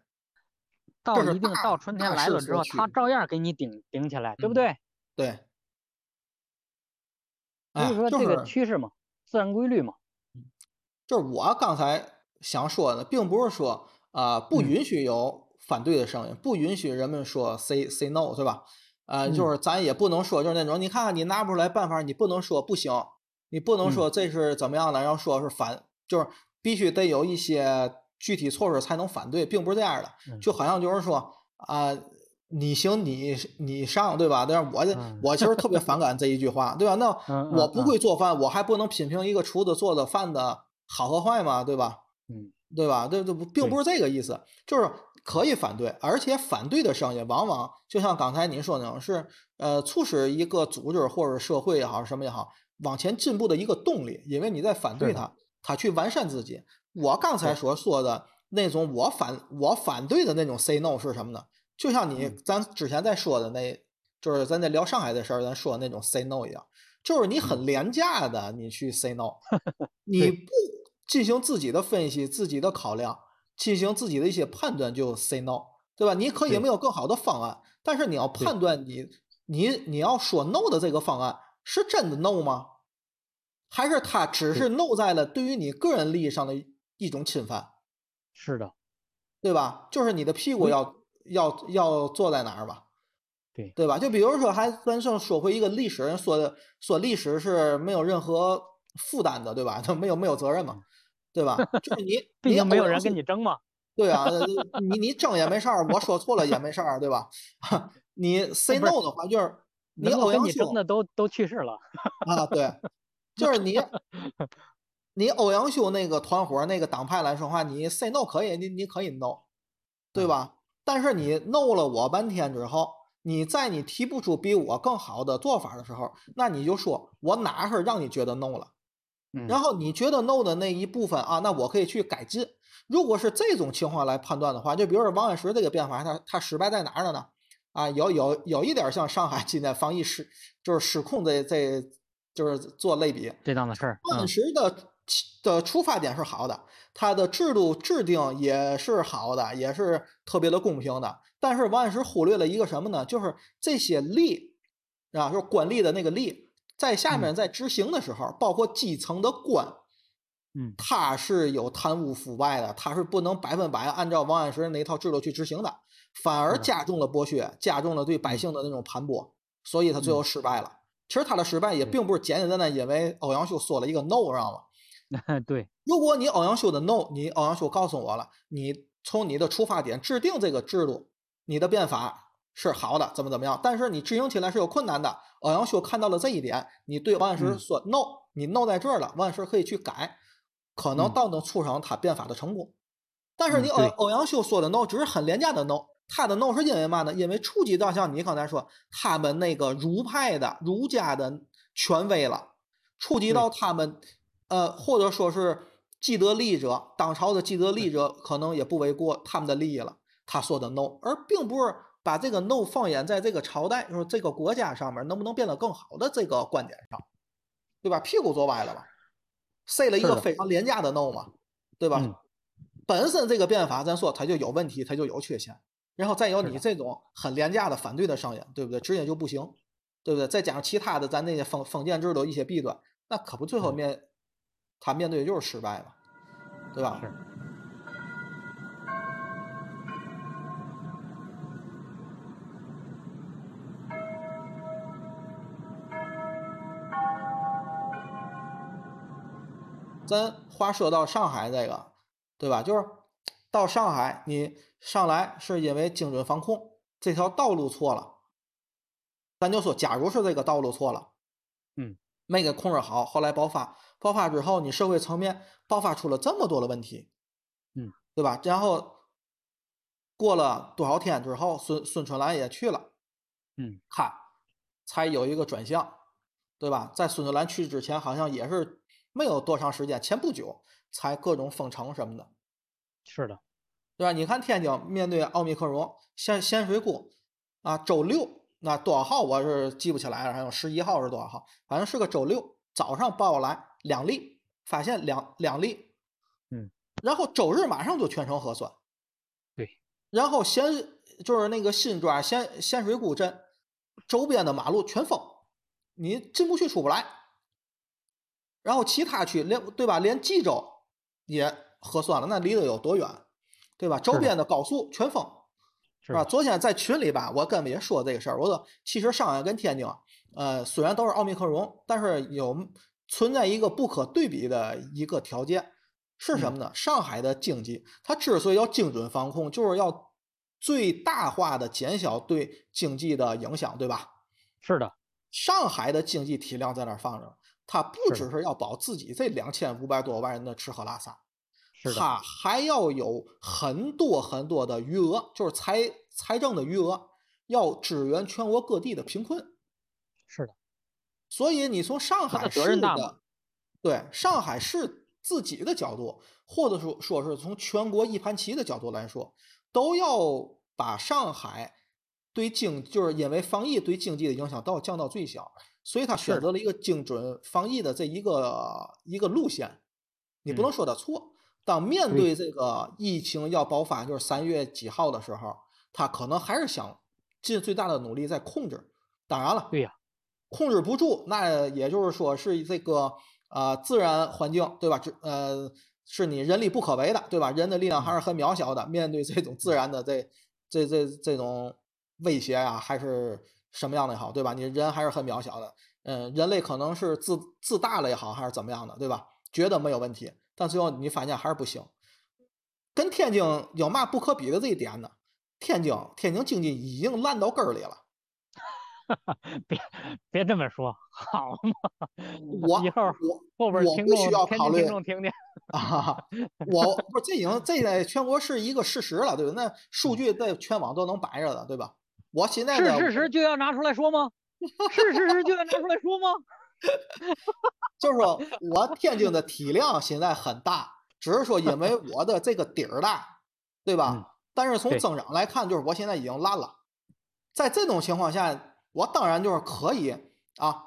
到一定到春天来了之后，它照样给你顶顶起来，对不对？对。所以说这个趋势嘛，自然规律嘛。就是我刚才。想说的并不是说啊，不允许有反对的声音，不允许人们说 say say no，对吧？啊，就是咱也不能说就是那种，你看看你拿不出来办法，你不能说不行，你不能说这是怎么样的，然后说是反，就是必须得有一些具体措施才能反对，并不是这样的。就好像就是说啊，你行你你上，对吧？但是我我其实特别反感这一句话，对吧？那我不会做饭，我还不能品评一个厨子做的饭的好和坏吗？对吧？嗯，对吧？这这不并不是这个意思，就是可以反对，而且反对的声音往往就像刚才您说那种，是呃促使一个组织或者社会也好，什么也好，往前进步的一个动力。因为你在反对他，他去完善自己。我刚才所说的那种我反我反对的那种 say no 是什么呢？就像你咱之前在说的那，就是咱在聊上海的事儿，咱说的那种 say no 一样，就是你很廉价的你去 say no，你不。进行自己的分析、自己的考量，进行自己的一些判断，就 say no，对吧？你可以没有更好的方案，但是你要判断你你你要说 no 的这个方案是真的 no 吗？还是他只是 no 在了对于你个人利益上的一种侵犯？是的，对吧？就是你的屁股要要要坐在哪儿吧？对对吧？就比如说，还咱说说回一个历史人说的，说历史是没有任何负担的，对吧？他没有没有责任嘛？对吧？就是 你，毕竟没有人跟你争嘛。对啊，你你争也没事儿，我说错了也没事儿，对吧？你 say no 的话，就是你欧阳修争的都都去世了啊。对，就是你你欧阳修那个团伙那个党派来说话，你 say no 可以，你你可以 no，对吧？但是你 no 了我半天之后，你在你提不出比我更好的做法的时候，那你就说我哪是让你觉得 no 了？然后你觉得 no 的那一部分啊，那我可以去改进。如果是这种情况来判断的话，就比如说王安石这个变法，他他失败在哪儿了呢？啊，有有有一点像上海今天防疫失就是失控这这就是做类比这档子事儿。王安石的的出发点是好的，他的制度制定也是好的，也是特别的公平的。但是王安石忽略了一个什么呢？就是这些吏啊，就是官吏的那个吏。在下面在执行的时候，包括基层的官，嗯，他是有贪污腐败的，他是不能百分百按照王安石那套制度去执行的，反而加重了剥削，加重了对百姓的那种盘剥，所以他最后失败了。其实他的失败也并不是简简单单因为欧阳修说了一个 no，知道吗？对，如果你欧阳修的 no，你欧阳修告诉我了，你从你的出发点制定这个制度，你的变法是好的，怎么怎么样，但是你执行起来是有困难的。欧阳修看到了这一点，你对王安石说 no，你 no 在这儿了，王安石可以去改，可能倒能促成他变法的成功。但是你欧欧阳修说的 no 只是很廉价的 no，他的 no 是因为嘛呢？因为触及到像你刚才说他们那个儒派的儒家的权威了，触及到他们。呃，或者说是既得利益者，当朝的既得利益者可能也不为过他们的利益了。他说的 no，而并不是把这个 no 放眼在这个朝代，就是这个国家上面能不能变得更好的这个观点上，对吧？屁股坐歪了吧，塞了一个非常廉价的 no 嘛，对吧？本身这个变法，咱说它就有问题，它就有缺陷，然后再有你这种很廉价的反对的声音，对不对？直接就不行，对不对？再加上其他的咱那些封封建制度一些弊端，那可不最后面。他面对的就是失败嘛，对吧？是。咱话说到上海这个，对吧？就是到上海，你上来是因为精准防控这条道路错了，咱就说，假如是这个道路错了，嗯，没给控制好，后来爆发。爆发之后，你社会层面爆发出了这么多的问题，嗯，对吧？然后过了多少天之后，孙孙春兰也去了，嗯，他才有一个转向，对吧？在孙春兰去之前，好像也是没有多长时间，前不久才各种封城什么的，是的，对吧？你看天津面对奥密克戎，咸咸水沽啊，周六那多少号我是记不起来了，还有十一号是多少号？反正是个周六早上报来。两例发现两两例，嗯，然后周日马上就全程核酸，对，然后咸就是那个新庄咸咸水沽镇周边的马路全封，你进不去出不来，然后其他区连对吧，连冀州也核酸了，那离得有多远，对吧？周边的高速全封，是吧？昨天在群里吧，我跟他们也说这个事儿，我说其实上海跟天津，呃，虽然都是奥密克戎，但是有。存在一个不可对比的一个条件是什么呢？上海的经济，它之所以要精准防控，就是要最大化的减小对经济的影响，对吧？是的，上海的经济体量在那儿放着，它不只是要保自己这两千五百多万人的吃喝拉撒是，它还要有很多很多的余额，就是财财政的余额，要支援全国各地的贫困。是的。所以你从上海市的，对上海市自己的角度，或者说说是从全国一盘棋的角度来说，都要把上海对经就是因为防疫对经济的影响都要降到最小，所以他选择了一个精准防疫的这一个一个路线。你不能说他错。当面对这个疫情要爆发，就是三月几号的时候，他可能还是想尽最大的努力在控制。当然了，对呀。控制不住，那也就是说是这个呃自然环境，对吧？这呃是你人力不可为的，对吧？人的力量还是很渺小的，面对这种自然的这这这这种威胁啊，还是什么样的也好，对吧？你人还是很渺小的，嗯，人类可能是自自大了也好，还是怎么样的，对吧？觉得没有问题，但最后你发现还是不行。跟天津有嘛不可比的这一点呢？天津天津经济已经烂到根儿里了。别别这么说，好吗？我以后我后边我不需要考虑听众听听啊！我不是这已经这在全国是一个事实了，对吧？那数据在全网都能摆着的，对吧？我现在是事实就要拿出来说吗？是事实就要拿出来说吗？就是说我天津的体量现在很大，只是说因为我的这个底儿大，对吧？但是从增长来看，就是我现在已经烂了。在这种情况下。我当然就是可以啊，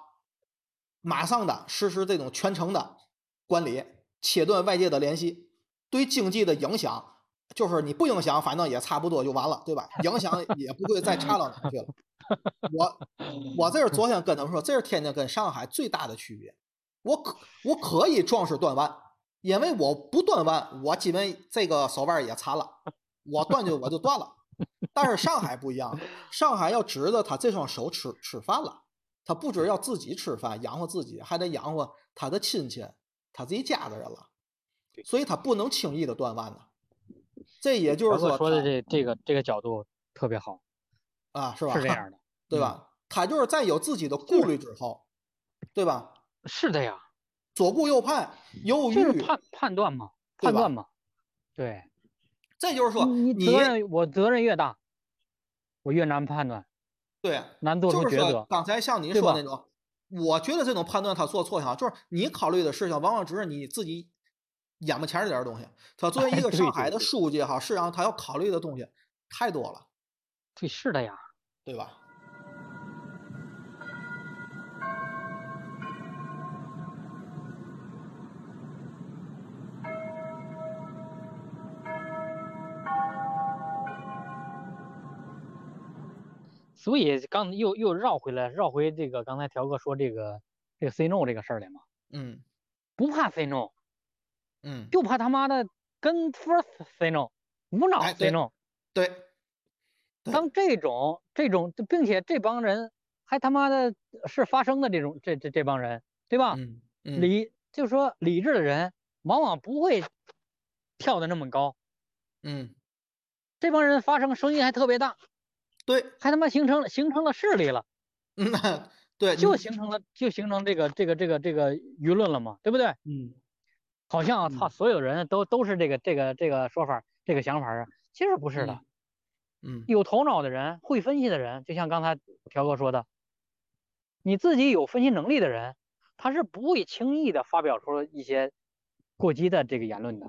马上的实施这种全程的管理，切断外界的联系，对经济的影响就是你不影响，反正也差不多就完了，对吧？影响也不会再差到哪去了。我 我这是昨天跟他们说，这是天津跟上海最大的区别。我可我可以壮士断腕，因为我不断腕，我基本这个手腕也残了，我断就我就断了。但是上海不一样，上海要指着他这双手吃吃饭了，他不止要自己吃饭养活自己，还得养活他的亲戚、他自己家的人了，所以他不能轻易的断腕呢。这也就是说，说的这这个这个角度特别好啊，是吧？是这样的，对吧？他就是在有自己的顾虑之后，对吧？是的呀，左顾右盼，犹豫判判断嘛，判断嘛，对。这就是说，你责任我责任越大，我越难判断，对，难做出抉择。刚才像你说那种，我觉得这种判断他做错也好，就是你考虑的事情往往只是你自己眼巴前这点东西。他作为一个 上海的书记哈，实际上他要考虑的东西太多了。对，是的呀，对吧？所以刚又又绕回来，绕回这个刚才条哥说这个这个 say no 这个事儿来嘛。嗯，不怕 say no，嗯，就怕他妈的跟 first say no，无脑 say no。对。当这种这种，并且这帮人还他妈的是发生的这种这这这帮人，对吧？嗯嗯。理就是说理智的人往往不会跳的那么高。嗯。这帮人发声声音还特别大。对，还他妈形成了形成了势力了，嗯，对，就形成了就形成这个这个这个这个舆论了嘛，对不对？嗯，好像操，所有人都都是这个这个这个说法，这个想法啊，其实不是的。嗯，有头脑的人，会分析的人，就像刚才条哥说的，你自己有分析能力的人，他是不会轻易的发表出一些过激的这个言论的。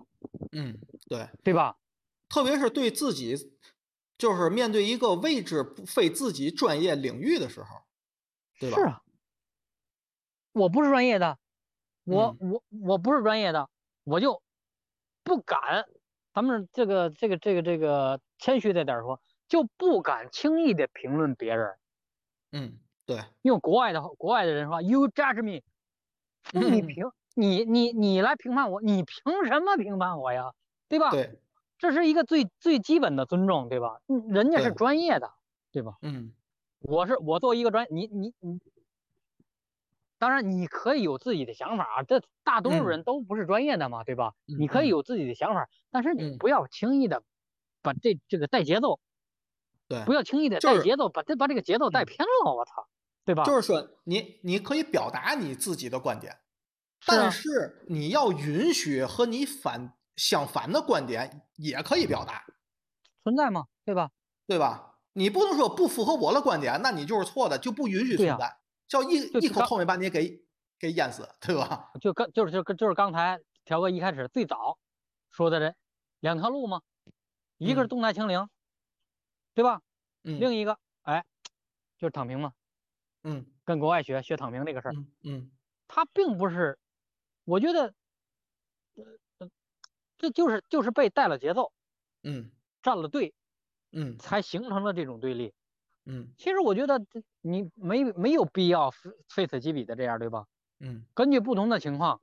嗯，对，对吧？特别是对自己。就是面对一个位置非自己专业领域的时候，对吧？是啊，我不是专业的，我我我不是专业的，我就不敢。咱们这个这个这个这个谦虚这点说，就不敢轻易的评论别人。嗯，对。用国外的国外的人说，You judge me，你评你你你来评判我，你凭什么评判我呀？对吧？对。这是一个最最基本的尊重，对吧？嗯，人家是专业的，对吧？嗯，我是我作为一个专，你你你，当然你可以有自己的想法，这大多数人都不是专业的嘛，对吧？你可以有自己的想法，但是你不要轻易的把这这个带节奏，对，不要轻易的带节奏，把这把这个节奏带偏了，我操，对吧？就是说，你你可以表达你自己的观点，但是你要允许和你反。相反的观点也可以表达，存在吗？对吧？对吧？你不能说不符合我的观点，那你就是错的，就不允许存在，叫一一口唾沫把你给给淹死，对吧？就刚就是就就是刚才条哥一开始最早说的这两条路嘛？一个是动态清零，对吧？嗯。另一个哎，就是躺平嘛。嗯。跟国外学学躺平这个事儿。嗯。他并不是，我觉得。这就是就是被带了节奏，嗯，站了队，嗯，才形成了这种对立，嗯，其实我觉得你没没有必要非此即彼的这样，对吧？嗯，根据不同的情况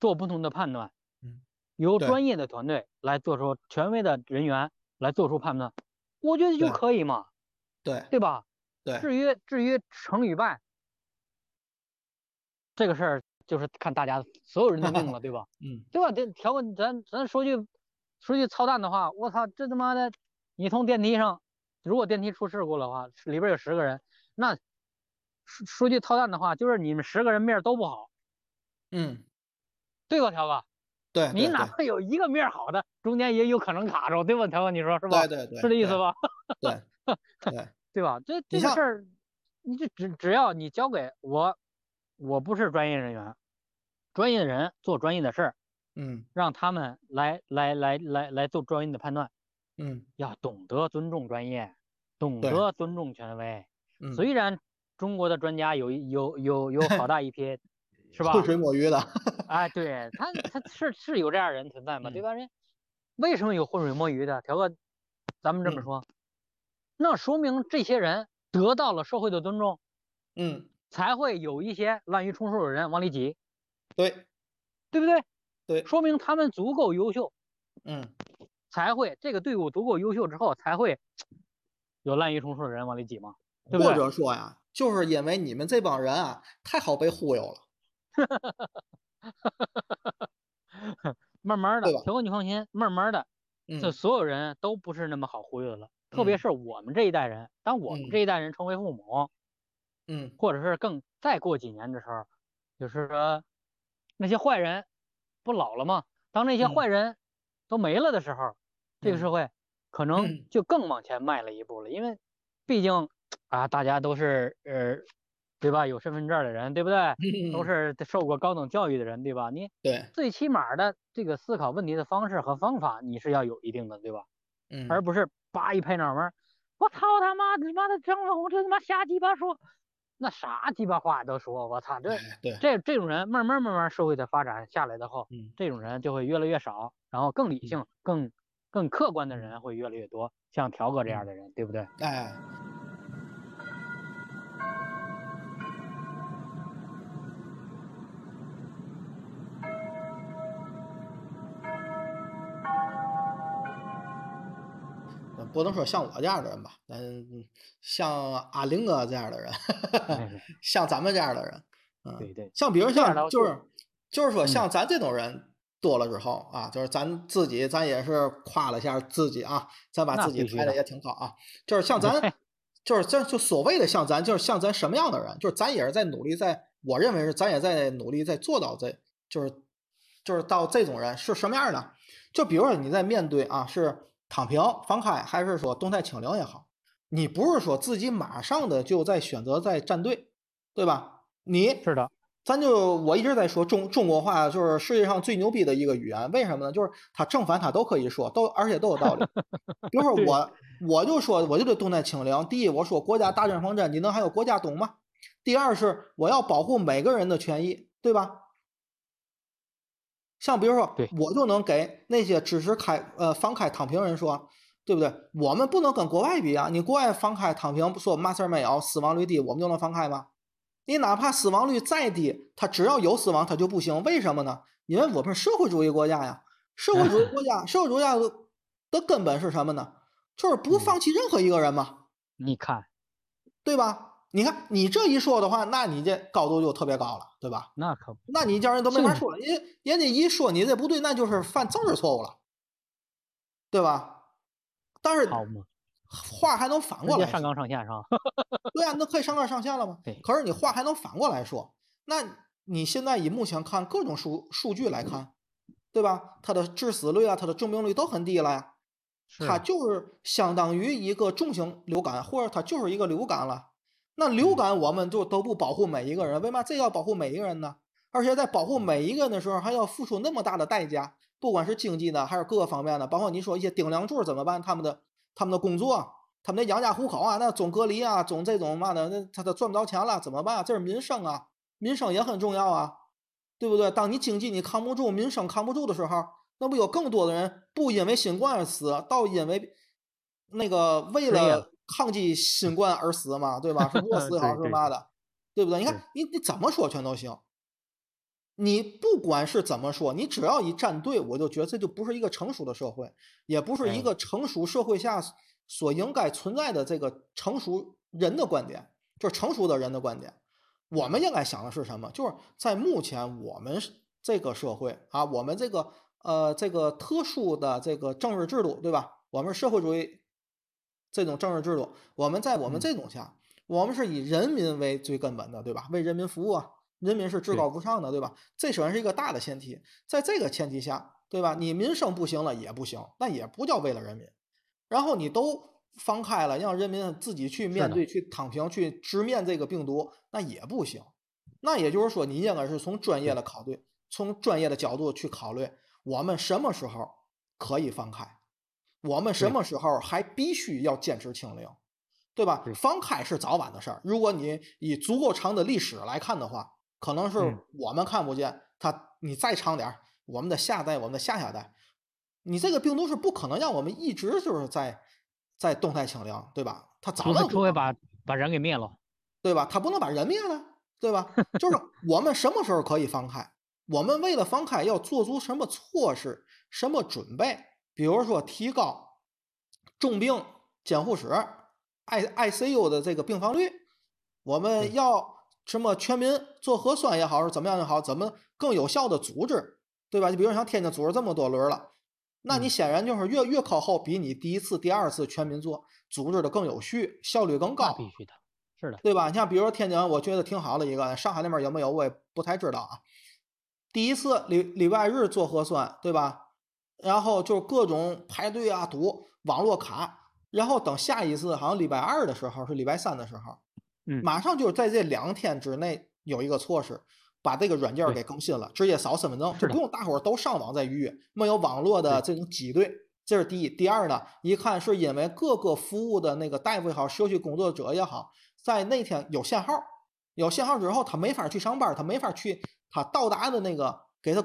做不同的判断，嗯，由专业的团队来做出权威的人员来做出判断，我觉得就可以嘛，对，对吧？对，至于至于成与败这个事儿。就是看大家所有人的命了，对吧？嗯，对吧？这调个咱咱说句说句操蛋的话，我操，这他妈的，你从电梯上，如果电梯出事故的话，里边有十个人，那说说句操蛋的话，就是你们十个人面都不好，嗯，对吧，条哥？对，你哪怕有一个面好的，中间也有可能卡着，对吧，条哥？你说是吧？对对对，是这意思吧？对 对对吧？这这个事儿，你就只只要你交给我。我不是专业人员，专业的人做专业的事儿，嗯，让他们来来来来来做专业的判断，嗯，要懂得尊重专业，懂得尊重权威。嗯，虽然中国的专家有有有有好大一批，是吧？浑水摸鱼的。哎，对他他是是有这样人存在嘛？对吧？人为什么有浑水摸鱼的？条哥，咱们这么说，那说明这些人得到了社会的尊重。嗯。才会有一些滥竽充数的人往里挤，对，对不对？对，说明他们足够优秀，嗯，才会这个队伍足够优秀之后，才会 有滥竽充数的人往里挤嘛，对不对？或者说呀，就是因为你们这帮人啊，太好被忽悠了，慢慢的对吧，调个你放心，慢慢的，这。嗯所有人都不是那么好忽悠的了。特别。嗯是我们这一代人，当我们嗯。这一代人成为父母，嗯或者是更再过几年的时候，就是说那些坏人不老了吗？当那些嗯坏人都没了的时候，这个嗯社会可能嗯就更往前迈了一步了。因为毕竟啊，大家都是呃，对吧？有身份证的人，对不对？都嗯，是受过高等教育的人，对吧？你对，最起码的这个思考问题的方式和方法，你是要有一定的，对吧？而嗯不是叭一拍脑门儿，我操他妈的他妈的张文宏这他妈瞎鸡巴说，那啥鸡巴话都说，我操这这这种人慢慢慢慢社会的发展下来的后，嗯。这种人就会越来越少，然后更理嗯。性、更更客观的嗯。人会越来越多，像条哥这样嗯。的人，对不对？哎。不能说像我这样的人吧，嗯，像阿林哥这样的人，哎 像咱们这样的人，嗯，对对，像比如像就是就是说嗯。像咱这种人多了之后啊，就是咱自己咱也是夸了一下自己啊，咱把自己必须的抬的也挺高啊，就是像咱 就是这就所谓的像咱就是像咱什么样的人，就是咱也是在努力在，我认为是咱也在努力在做到这，就是就是到这种人是什么样的？就比如说你在面对啊是躺平放开，还是说动态清零也好，你不是说自己马上的就在选择在站队，对吧？你是的，咱就我一直在说中中国话就是世界上最牛逼的一个语言，为什么呢？就是它正反它都可以说，都而且都有道理。比如说我我就说我就得动态清零。第一，我说国家大政方针，你能还有国家懂吗？第二是我要保护每个人的权益，对吧？像比如说对，我就能给那些支持开呃放开躺平人说，对不对？我们不能跟国外比啊！你国外放开躺平，说嘛事儿没有，死亡率低，我们就能放开吗？你哪怕死亡率再低，他只要有死亡，他就不行。为什么呢？因为我们是社会主义国家呀，社会主义国家，社会主义国家的根本是什么呢？就是不放弃任何一个人嘛，你看对吧？你看你这一说的话，那你这高度就特别高了，对吧？那可不那你叫人都没法说了，人人家一说你这不对，那就是犯政治错误了，对吧？但是话还能反过来上纲上线是吧？对啊，那可以上纲上线了吗对？可是你话还能反过来说，那你现在以目前看各种数数据来看，对吧？它的致死率啊，它的重病率都很低了呀，它就是相当于一个重型流感，或者它就是一个流感了。那流嗯感我们就都不保护每一个人，为嘛这要保护每一个人呢？而且在保护每一个人的时候，还要付出那么大的代价，不管是经济的还是各个方面的，包括你说一些顶梁柱怎么办？他们的他们的工作，他们的养家糊口啊，那总隔离啊，总这种嘛的，那他他赚不着钱了，怎么办？这是民生啊，民生也很重要啊，对不对？当你经济你扛不住，民生扛不住的时候，那不有更多的人不因为新冠而死，倒因为那个为了抗击新冠而死嘛，对吧？是饿 死也好是嘛的，对不对？你看你你怎么说全都行。你不管是怎么说，你只要一站队，我就觉得这就不是一个成熟的社会，也不是一哎个成熟社会下所应该存在的这个成熟人的观点，就是成熟的人的观点。我们应该想的是什么？就是在目前我们这个社会啊，我们这个呃这个特殊的这个政治制度，对吧？我们社会主义这种政治制度，我们在我们嗯这种下，我们是以人民为最根本的，对吧？为人民服务啊，人民是至高无上的，对吧？这首先是一个大的前提，在这个前提下，对吧？你民生不行了也不行，那也不叫为了人民。然后你都放开了，让人民自己去面对、去躺平、去直面这个病毒，那也不行。那也就是说，你应该是从专业的考虑，从专业的角度去考虑，我们什么时候可以放开，我们什么时候还必须要坚持清零，对吧？放开是早晚的事儿。如果你以足够长的历史来看的话，可能是嗯我们看不见，它你再长点儿，我们的下代、我们的下下代，你这个病毒是不可能让我们一直就是在在动态清零，对吧？它早晚会除非把把人给灭了，对吧？它不能把人灭了，对吧？就是 我们什么时候可以放开？我们为了放开要做足什么措施、什么准备？比如说提高重病监护室、I ICU 的这个病房率，我们要什么全民做核酸也好，是怎么样也好，怎么更有效的组织，对对吧？就比如像天津组织这么多轮了，那你显然就是越越靠后，比你第一次、第二次全民做组织的更有序，效率更高。必须的，是的，对吧？你像比如说天津，我觉得挺好的一个，上海那边有没有我也不太知道啊。第一次礼礼拜日做核酸，对吧？然后就各种排队啊堵，网络卡，然后等下一次好像礼拜二的时候是礼拜三的时候，嗯，马上就是在这两天之内有一个措施。把这个软件给更新了，直接扫身份证，就不用大伙儿都上网再预约，没有网络的这种挤兑，这是第一。第二呢，一看是因为各个服务的那个大夫也好，社区工作者也好，在那天有限号，有限号之后他没法去上班，他没法去他到达的那个给他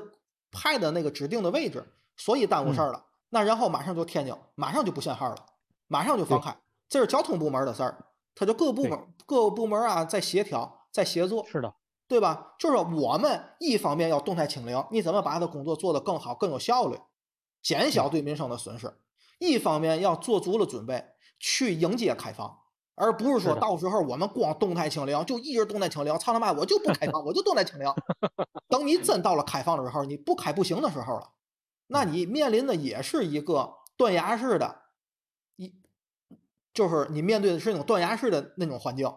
派的那个指定的位置，所以耽误事儿了。那然后马上就天津，马上就不限号了，马上就放开，这是交通部门的事儿，他就各部门各个部门啊在协调，在协作。是的。对吧？就是我们一方面要动态清零，你怎么把它工作做得更好、更有效率，减小对民生的损失；一方面要做足了准备去迎接开放，而不是说到时候我们光动态清零，就一直动态清零，操他妈我就不开放，我就动态清零。等你真到了开放的时候，你不开不行的时候了，那你面临的也是一个断崖式的，一就是你面对的是那种断崖式的那种环境，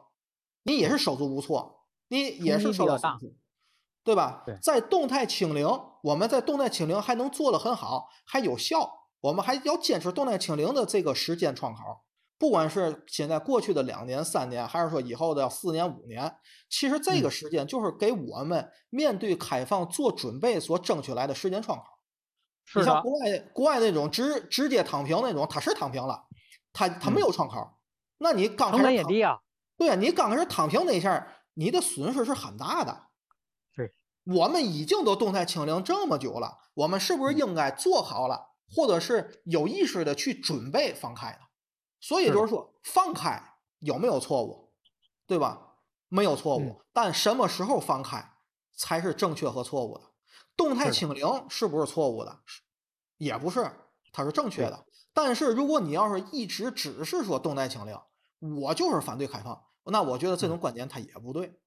你也是手足无措。你也是受到冲击，对吧？在动态清零，我们在动态清零还能做得很好，还有效。我们还要坚持动态清零的这个时间窗口，不管是现在过去的两年、三年，还是说以后的四年、五年，其实这个时间就是给我们面对开放做准备所争取来的时间窗口。你像国外国外那种直直接躺平那种，他是躺平了，他他没有窗口。那你刚开始也低啊？对啊，你刚开始躺平那一下。你的损失是很大的，对。我们已经都动态清零这么久了，我们是不是应该做好了，或者是有意识的去准备放开呢？所以就是说，放开有没有错误，对吧？没有错误，但什么时候放开才是正确和错误的？动态清零是不是错误的？也不是，它是正确的。但是如果你要是一直只是说动态清零，我就是反对开放。那我觉得这种观点它也不对，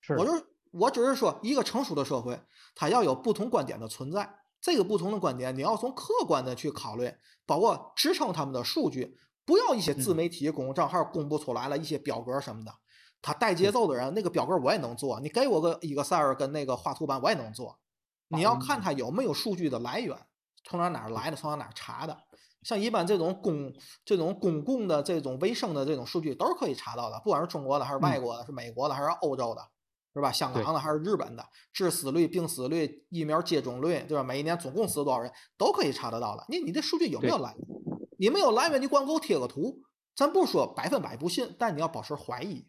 是，我就是我只是说一个成熟的社会，它要有不同观点的存在。这个不同的观点，你要从客观的去考虑，包括支撑他们的数据，不要一些自媒体公众账号公布出来了一些表格什么的，他带节奏的人，那个表格我也能做，你给我个 Excel 跟那个画图板我也能做。你要看它有没有数据的来源，从哪哪来的，从哪哪查的。像一般这种公这种公共的这种卫生的这种数据都是可以查到的，不管是中国的还是外国的，是美国的还是欧洲的，是吧？香港的还是日本的，致死率、病死率、疫苗接种率，对吧？每一年总共死多少人，都可以查得到的。你你的数据有没有来源？你没有来源，你光给我贴个图，咱不说百分百不信，但你要保持怀疑，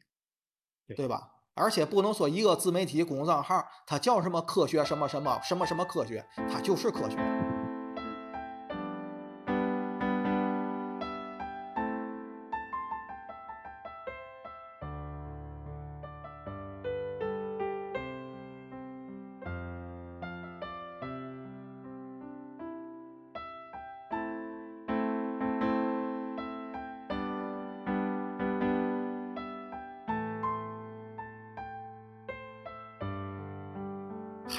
对吧？而且不能说一个自媒体公众账号，它叫什么科学什么什么什么什么科学，它就是科学。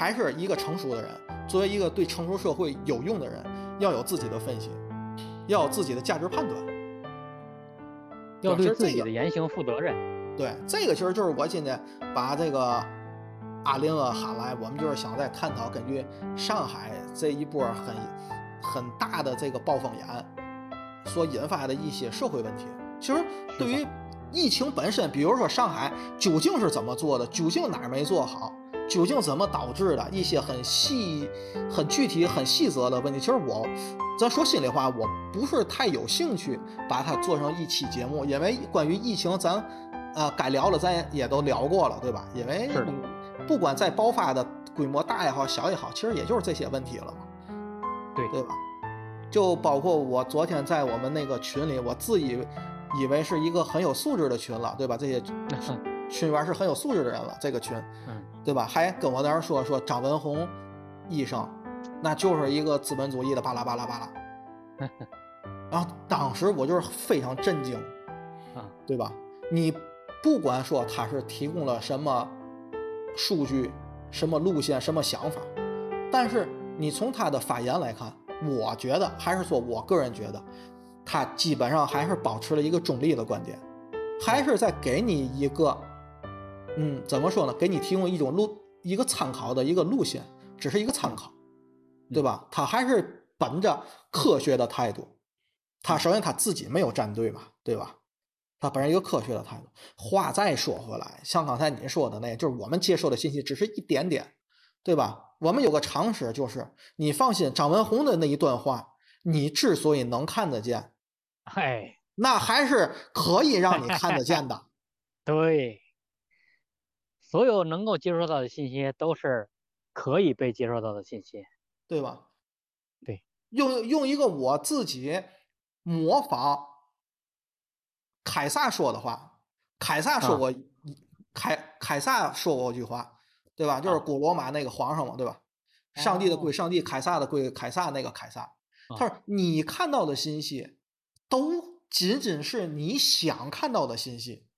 还是一个成熟的人，作为一个对成熟社会有用的人，要有自己的分析，要有自己的价值判断，要对自己的言行负责任。对，这个其实就是我今天把这个阿林啊喊来，我们就是想在探讨根据上海这一波很很大的这个暴风眼所引发的一些社会问题。其实对于疫情本身，比如说上海究竟是怎么做的，究竟哪儿没做好？究竟怎么导致的一些很细、很具体、很细则的问题？其实我，咱说心里话，我不是太有兴趣把它做成一期节目，因为关于疫情，咱呃该聊的咱也都聊过了，对吧？因为不管在爆发的规模大也好、小也好，其实也就是这些问题了嘛，对对吧？就包括我昨天在我们那个群里，我自以以为是一个很有素质的群了，对吧？这些 群员是很有素质的人了，这个群，嗯。对吧？还跟我那儿说说张文宏医生，那就是一个资本主义的巴拉巴拉巴拉。然后当时我就是非常震惊，啊，对吧？你不管说他是提供了什么数据、什么路线、什么想法，但是你从他的发言来看，我觉得还是说我个人觉得，他基本上还是保持了一个中立的观点，还是在给你一个，嗯，怎么说呢？给你提供一种路，一个参考的一个路线，只是一个参考，对吧？他还是本着科学的态度，他首先他自己没有站队嘛，对吧？他本身一个科学的态度。话再说回来，像刚才你说的那，就是我们接受的信息只是一点点，对吧？我们有个常识，就是你放心，张文宏的那一段话，你之所以能看得见，嗨，那还是可以让你看得见的。对，所有能够接收到的信息都是可以被接收到的信息，对吧？对，用用一个我自己模仿凯撒说的话，凯撒说过，凯凯撒说过一句话。对吧？就是古罗马那个皇上嘛，对吧？上帝的归上帝，凯撒的归凯撒。那个凯撒，他说：“你看到的信息，都仅仅是你想看到的信息，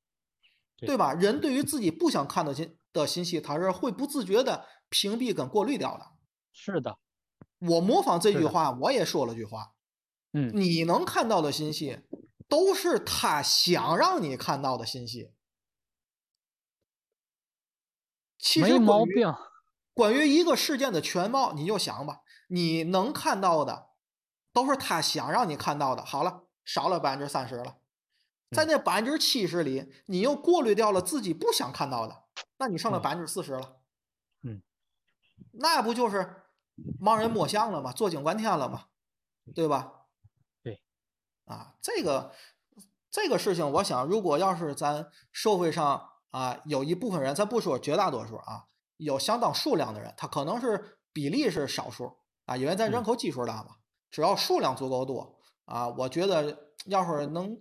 对吧？人对于自己不想看的信的信息，他是会不自觉的屏蔽跟过滤掉的。”是的，我模仿这句话，我也说了句话。嗯，你能看到的信息，都是他想让你看到的信息。其实没毛病。关于一个事件的全貌，你就想吧，你能看到的都是他想让你看到的。好了，少了百分之三十了，在那百分之七十里，你又过滤掉了自己不想看到的，那你剩了百分之四十了。嗯，那不就是盲人摸象了吗？坐井观天了吗？对吧？对，啊，这个这个事情，我想，如果要是咱社会上。啊，有一部分人，咱不说绝大多数啊，有相当数量的人，他可能是比例是少数啊，因为咱人口基数大嘛。只要数量足够多啊，我觉得要是能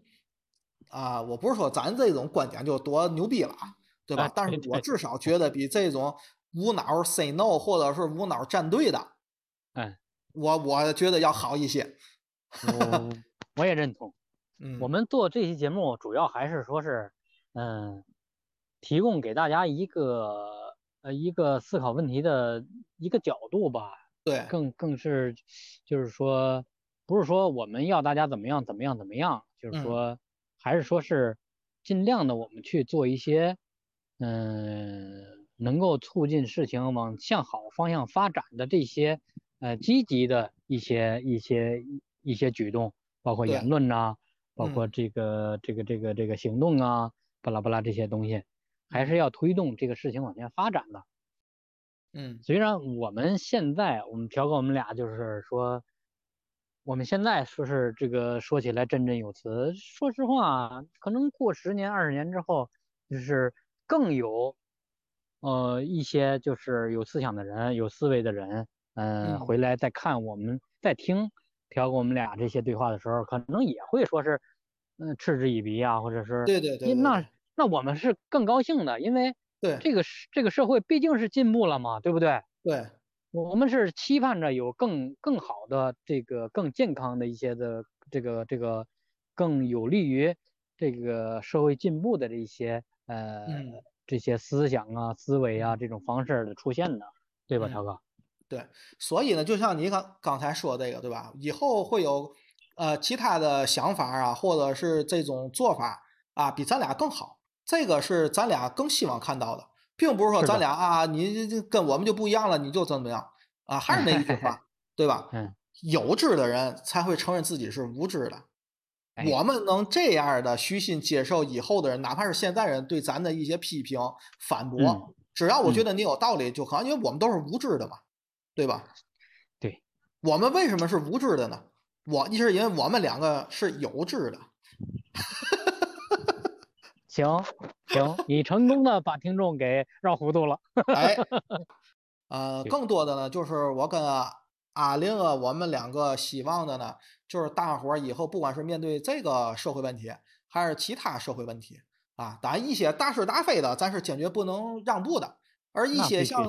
啊，我不是说咱这种观点就多牛逼了啊，对吧？但是我至少觉得比这种无脑 say no 或者是无脑站队的，哎，我我觉得要好一些。我我也认同。嗯，我们做这期节目主要还是说是，嗯。提供给大家一个呃一个思考问题的一个角度吧，对，更更是就是说，不是说我们要大家怎么样怎么样怎么样，就是说还是说是尽量的我们去做一些嗯能够促进事情往向好方向发展的这些呃积极的一些一些一些举动，包括言论呐，包括这个这个这个这个行动啊，巴拉巴拉这些东西。还是要推动这个事情往前发展的。嗯，虽然我们现在，我们朴哥，我们俩就是说，我们现在说是这个说起来振振有词。说实话，可能过十年、二十年之后，就是更有，呃，一些就是有思想的人、有思维的人，嗯，回来再看我们再听调哥我们俩这些对话的时候，可能也会说是，嗯，嗤之以鼻啊，或者是对对对，那。那我们是更高兴的，因为对这个这个社会毕竟是进步了嘛，对不对？对，我们是期盼着有更更好的这个更健康的一些的这个这个更有利于这个社会进步的这些呃这些思想啊思维啊这种方式的出现的，对吧，超哥？对，所以呢，就像你刚刚才说这个，对吧？以后会有呃其他的想法啊，或者是这种做法啊，比咱俩更好。这个是咱俩更希望看到的，并不是说咱俩啊，你跟我们就不一样了，你就怎么样啊？还是那一句 话，对吧？有知的人才会承认自己是无知的。我们能这样的虚心接受以后的人，哪怕是现在人对咱的一些批评、反驳，只要我觉得你有道理就可，因为我们都是无知的嘛，对吧？对，我们为什么是无知的呢？我是因为我们两个是有知的。行行，你成功的把听众给绕糊涂了。哎，呃，更多的呢，就是我跟阿林啊，我们两个希望的呢，就是大伙儿以后不管是面对这个社会问题，还是其他社会问题啊，当然一些大是大非的，咱是坚决不能让步的。而一些像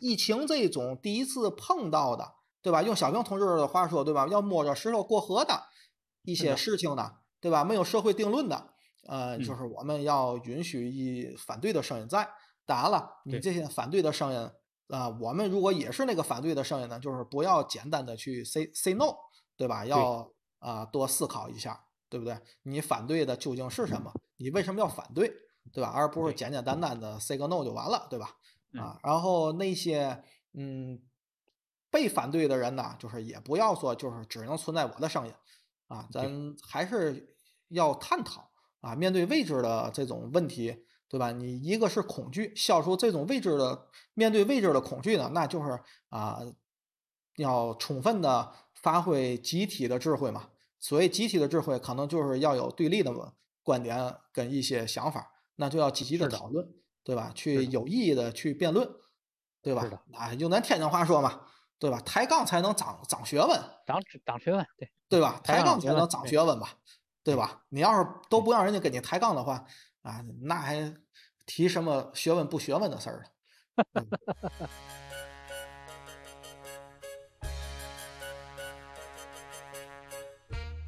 疫情这种第一次碰到的，对吧？用小平同志的话说，对吧？要摸着石头过河的一些事情呢，对吧？没有社会定论的。呃，就是我们要允许一反对的声音在。当然了，你这些反对的声音啊，我们如果也是那个反对的声音呢，就是不要简单的去 say say no，对吧？要啊多思考一下，对不对？你反对的究竟是什么？你为什么要反对，对吧？而不是简简单单的 say 个 no 就完了，对吧？啊，然后那些嗯被反对的人呢，就是也不要说就是只能存在我的声音啊，咱还是要探讨啊，面对未知的这种问题。对吧？你一个是恐惧，消除这种未知的面对未知的恐惧呢，那就是啊，要充分的发挥集体的智慧嘛。所谓集体的智慧，可能就是要有对立的观点跟一些想法，那就要积极的讨论，对吧？去有意义的去辩论，对吧？啊，用咱天津话说嘛，对吧？抬杠才能长长学问，长长学问，对对吧？抬杠才能长学问吧，对吧？你要是都不让人家跟你抬杠的话。啊，那还提什么学问不学问的事儿了？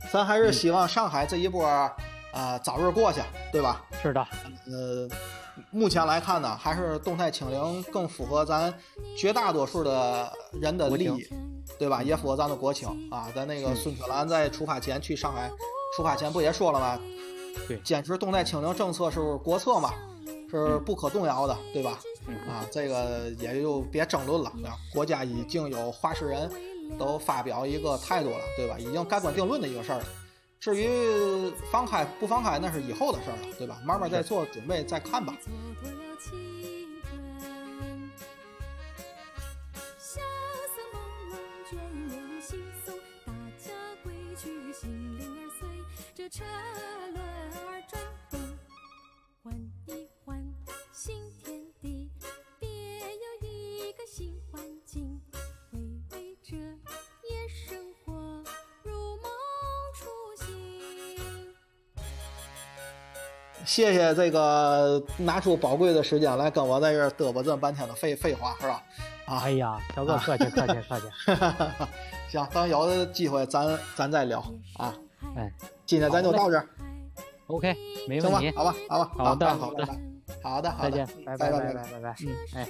咱还是希望上海这一波啊早日过去，对吧？是的。呃，目前来看呢，还是动态清零更符合咱绝大多数的人的利益，对吧？也符合咱的国情啊。咱那个孙春兰在出发前去上海，出发前不也说了吗？对，坚持动态清零政策是国策嘛，是不可动摇的，对吧？啊，这个也就别争论了。国家已经有话事人都发表一个态度了，对吧？已经盖棺定论的一个事儿了。至于放开不放开，那是以后的事儿了，对吧？慢慢再做准备，再看吧。谢谢这个拿出宝贵的时间来跟我在这嘚啵这么半天的废废话，是吧？啊，哎呀，小哥客气客气客气。行，等有的机会咱咱再聊啊。哎，今天咱就到这儿。OK，没问题。好吧，好吧，好的，好的，好的，再见，拜拜拜拜拜拜，嗯，哎。